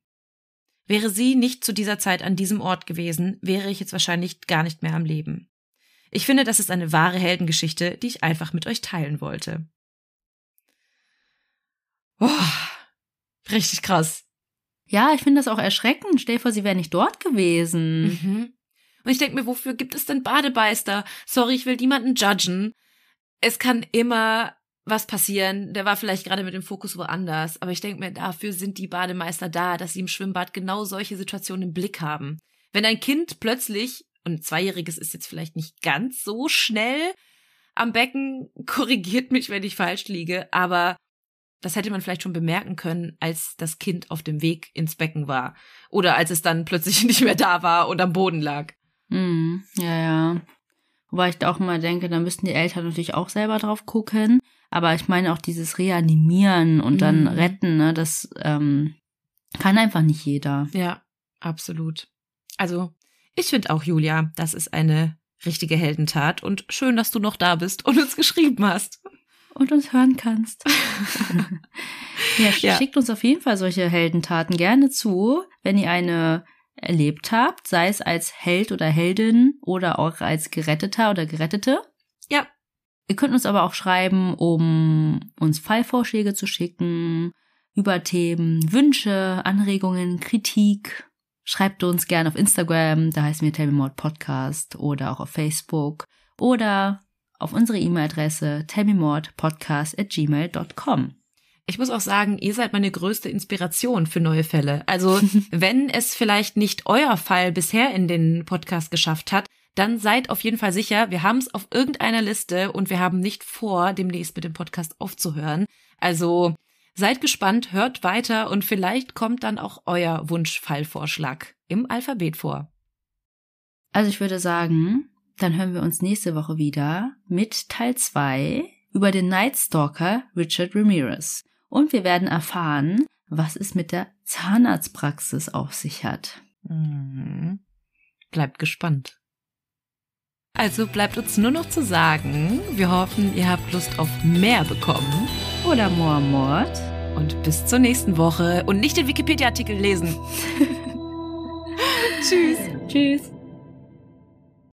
Wäre sie nicht zu dieser Zeit an diesem Ort gewesen, wäre ich jetzt wahrscheinlich gar nicht mehr am Leben. Ich finde, das ist eine wahre Heldengeschichte, die ich einfach mit euch teilen wollte. Oh, richtig krass. Ja, ich finde das auch erschreckend. Stell dir vor, sie wäre nicht dort gewesen. Mhm. Und ich denke mir, wofür gibt es denn Badebeister? Sorry, ich will niemanden judgen. Es kann immer was passieren. Der war vielleicht gerade mit dem Fokus woanders. Aber ich denke mir, dafür sind die Bademeister da, dass sie im Schwimmbad genau solche Situationen im Blick haben. Wenn ein Kind plötzlich, und ein Zweijähriges ist jetzt vielleicht nicht ganz so schnell am Becken, korrigiert mich, wenn ich falsch liege, aber das hätte man vielleicht schon bemerken können, als das Kind auf dem Weg ins Becken war. Oder als es dann plötzlich nicht mehr da war und am Boden lag. Hm, ja, ja. Wobei ich da auch immer denke, da müssten die Eltern natürlich auch selber drauf gucken. Aber ich meine auch dieses Reanimieren und dann mhm. retten, ne, das ähm, kann einfach nicht jeder. Ja, absolut. Also, ich finde auch, Julia, das ist eine richtige Heldentat und schön, dass du noch da bist und uns geschrieben hast. Und uns hören kannst. ja, ja, schickt uns auf jeden Fall solche Heldentaten gerne zu, wenn ihr eine erlebt habt, sei es als Held oder Heldin oder auch als Geretteter oder Gerettete. Ja, Ihr könnt uns aber auch schreiben, um uns Fallvorschläge zu schicken, über Themen, Wünsche, Anregungen, Kritik. Schreibt uns gerne auf Instagram, da heißen wir Tell Me More Podcast oder auch auf Facebook oder auf unsere E-Mail-Adresse tellmemordpodcast at gmail.com. Ich muss auch sagen, ihr seid meine größte Inspiration für neue Fälle. Also, wenn es vielleicht nicht euer Fall bisher in den Podcast geschafft hat, dann seid auf jeden Fall sicher, wir haben es auf irgendeiner Liste und wir haben nicht vor, demnächst mit dem Podcast aufzuhören. Also seid gespannt, hört weiter und vielleicht kommt dann auch euer Wunschfallvorschlag im Alphabet vor. Also ich würde sagen, dann hören wir uns nächste Woche wieder mit Teil 2 über den Night Stalker Richard Ramirez. Und wir werden erfahren, was es mit der Zahnarztpraxis auf sich hat. Mhm. Bleibt gespannt. Also bleibt uns nur noch zu sagen, wir hoffen, ihr habt Lust auf mehr bekommen. Oder more Mord. Und bis zur nächsten Woche. Und nicht den Wikipedia-Artikel lesen. Tschüss. Tschüss.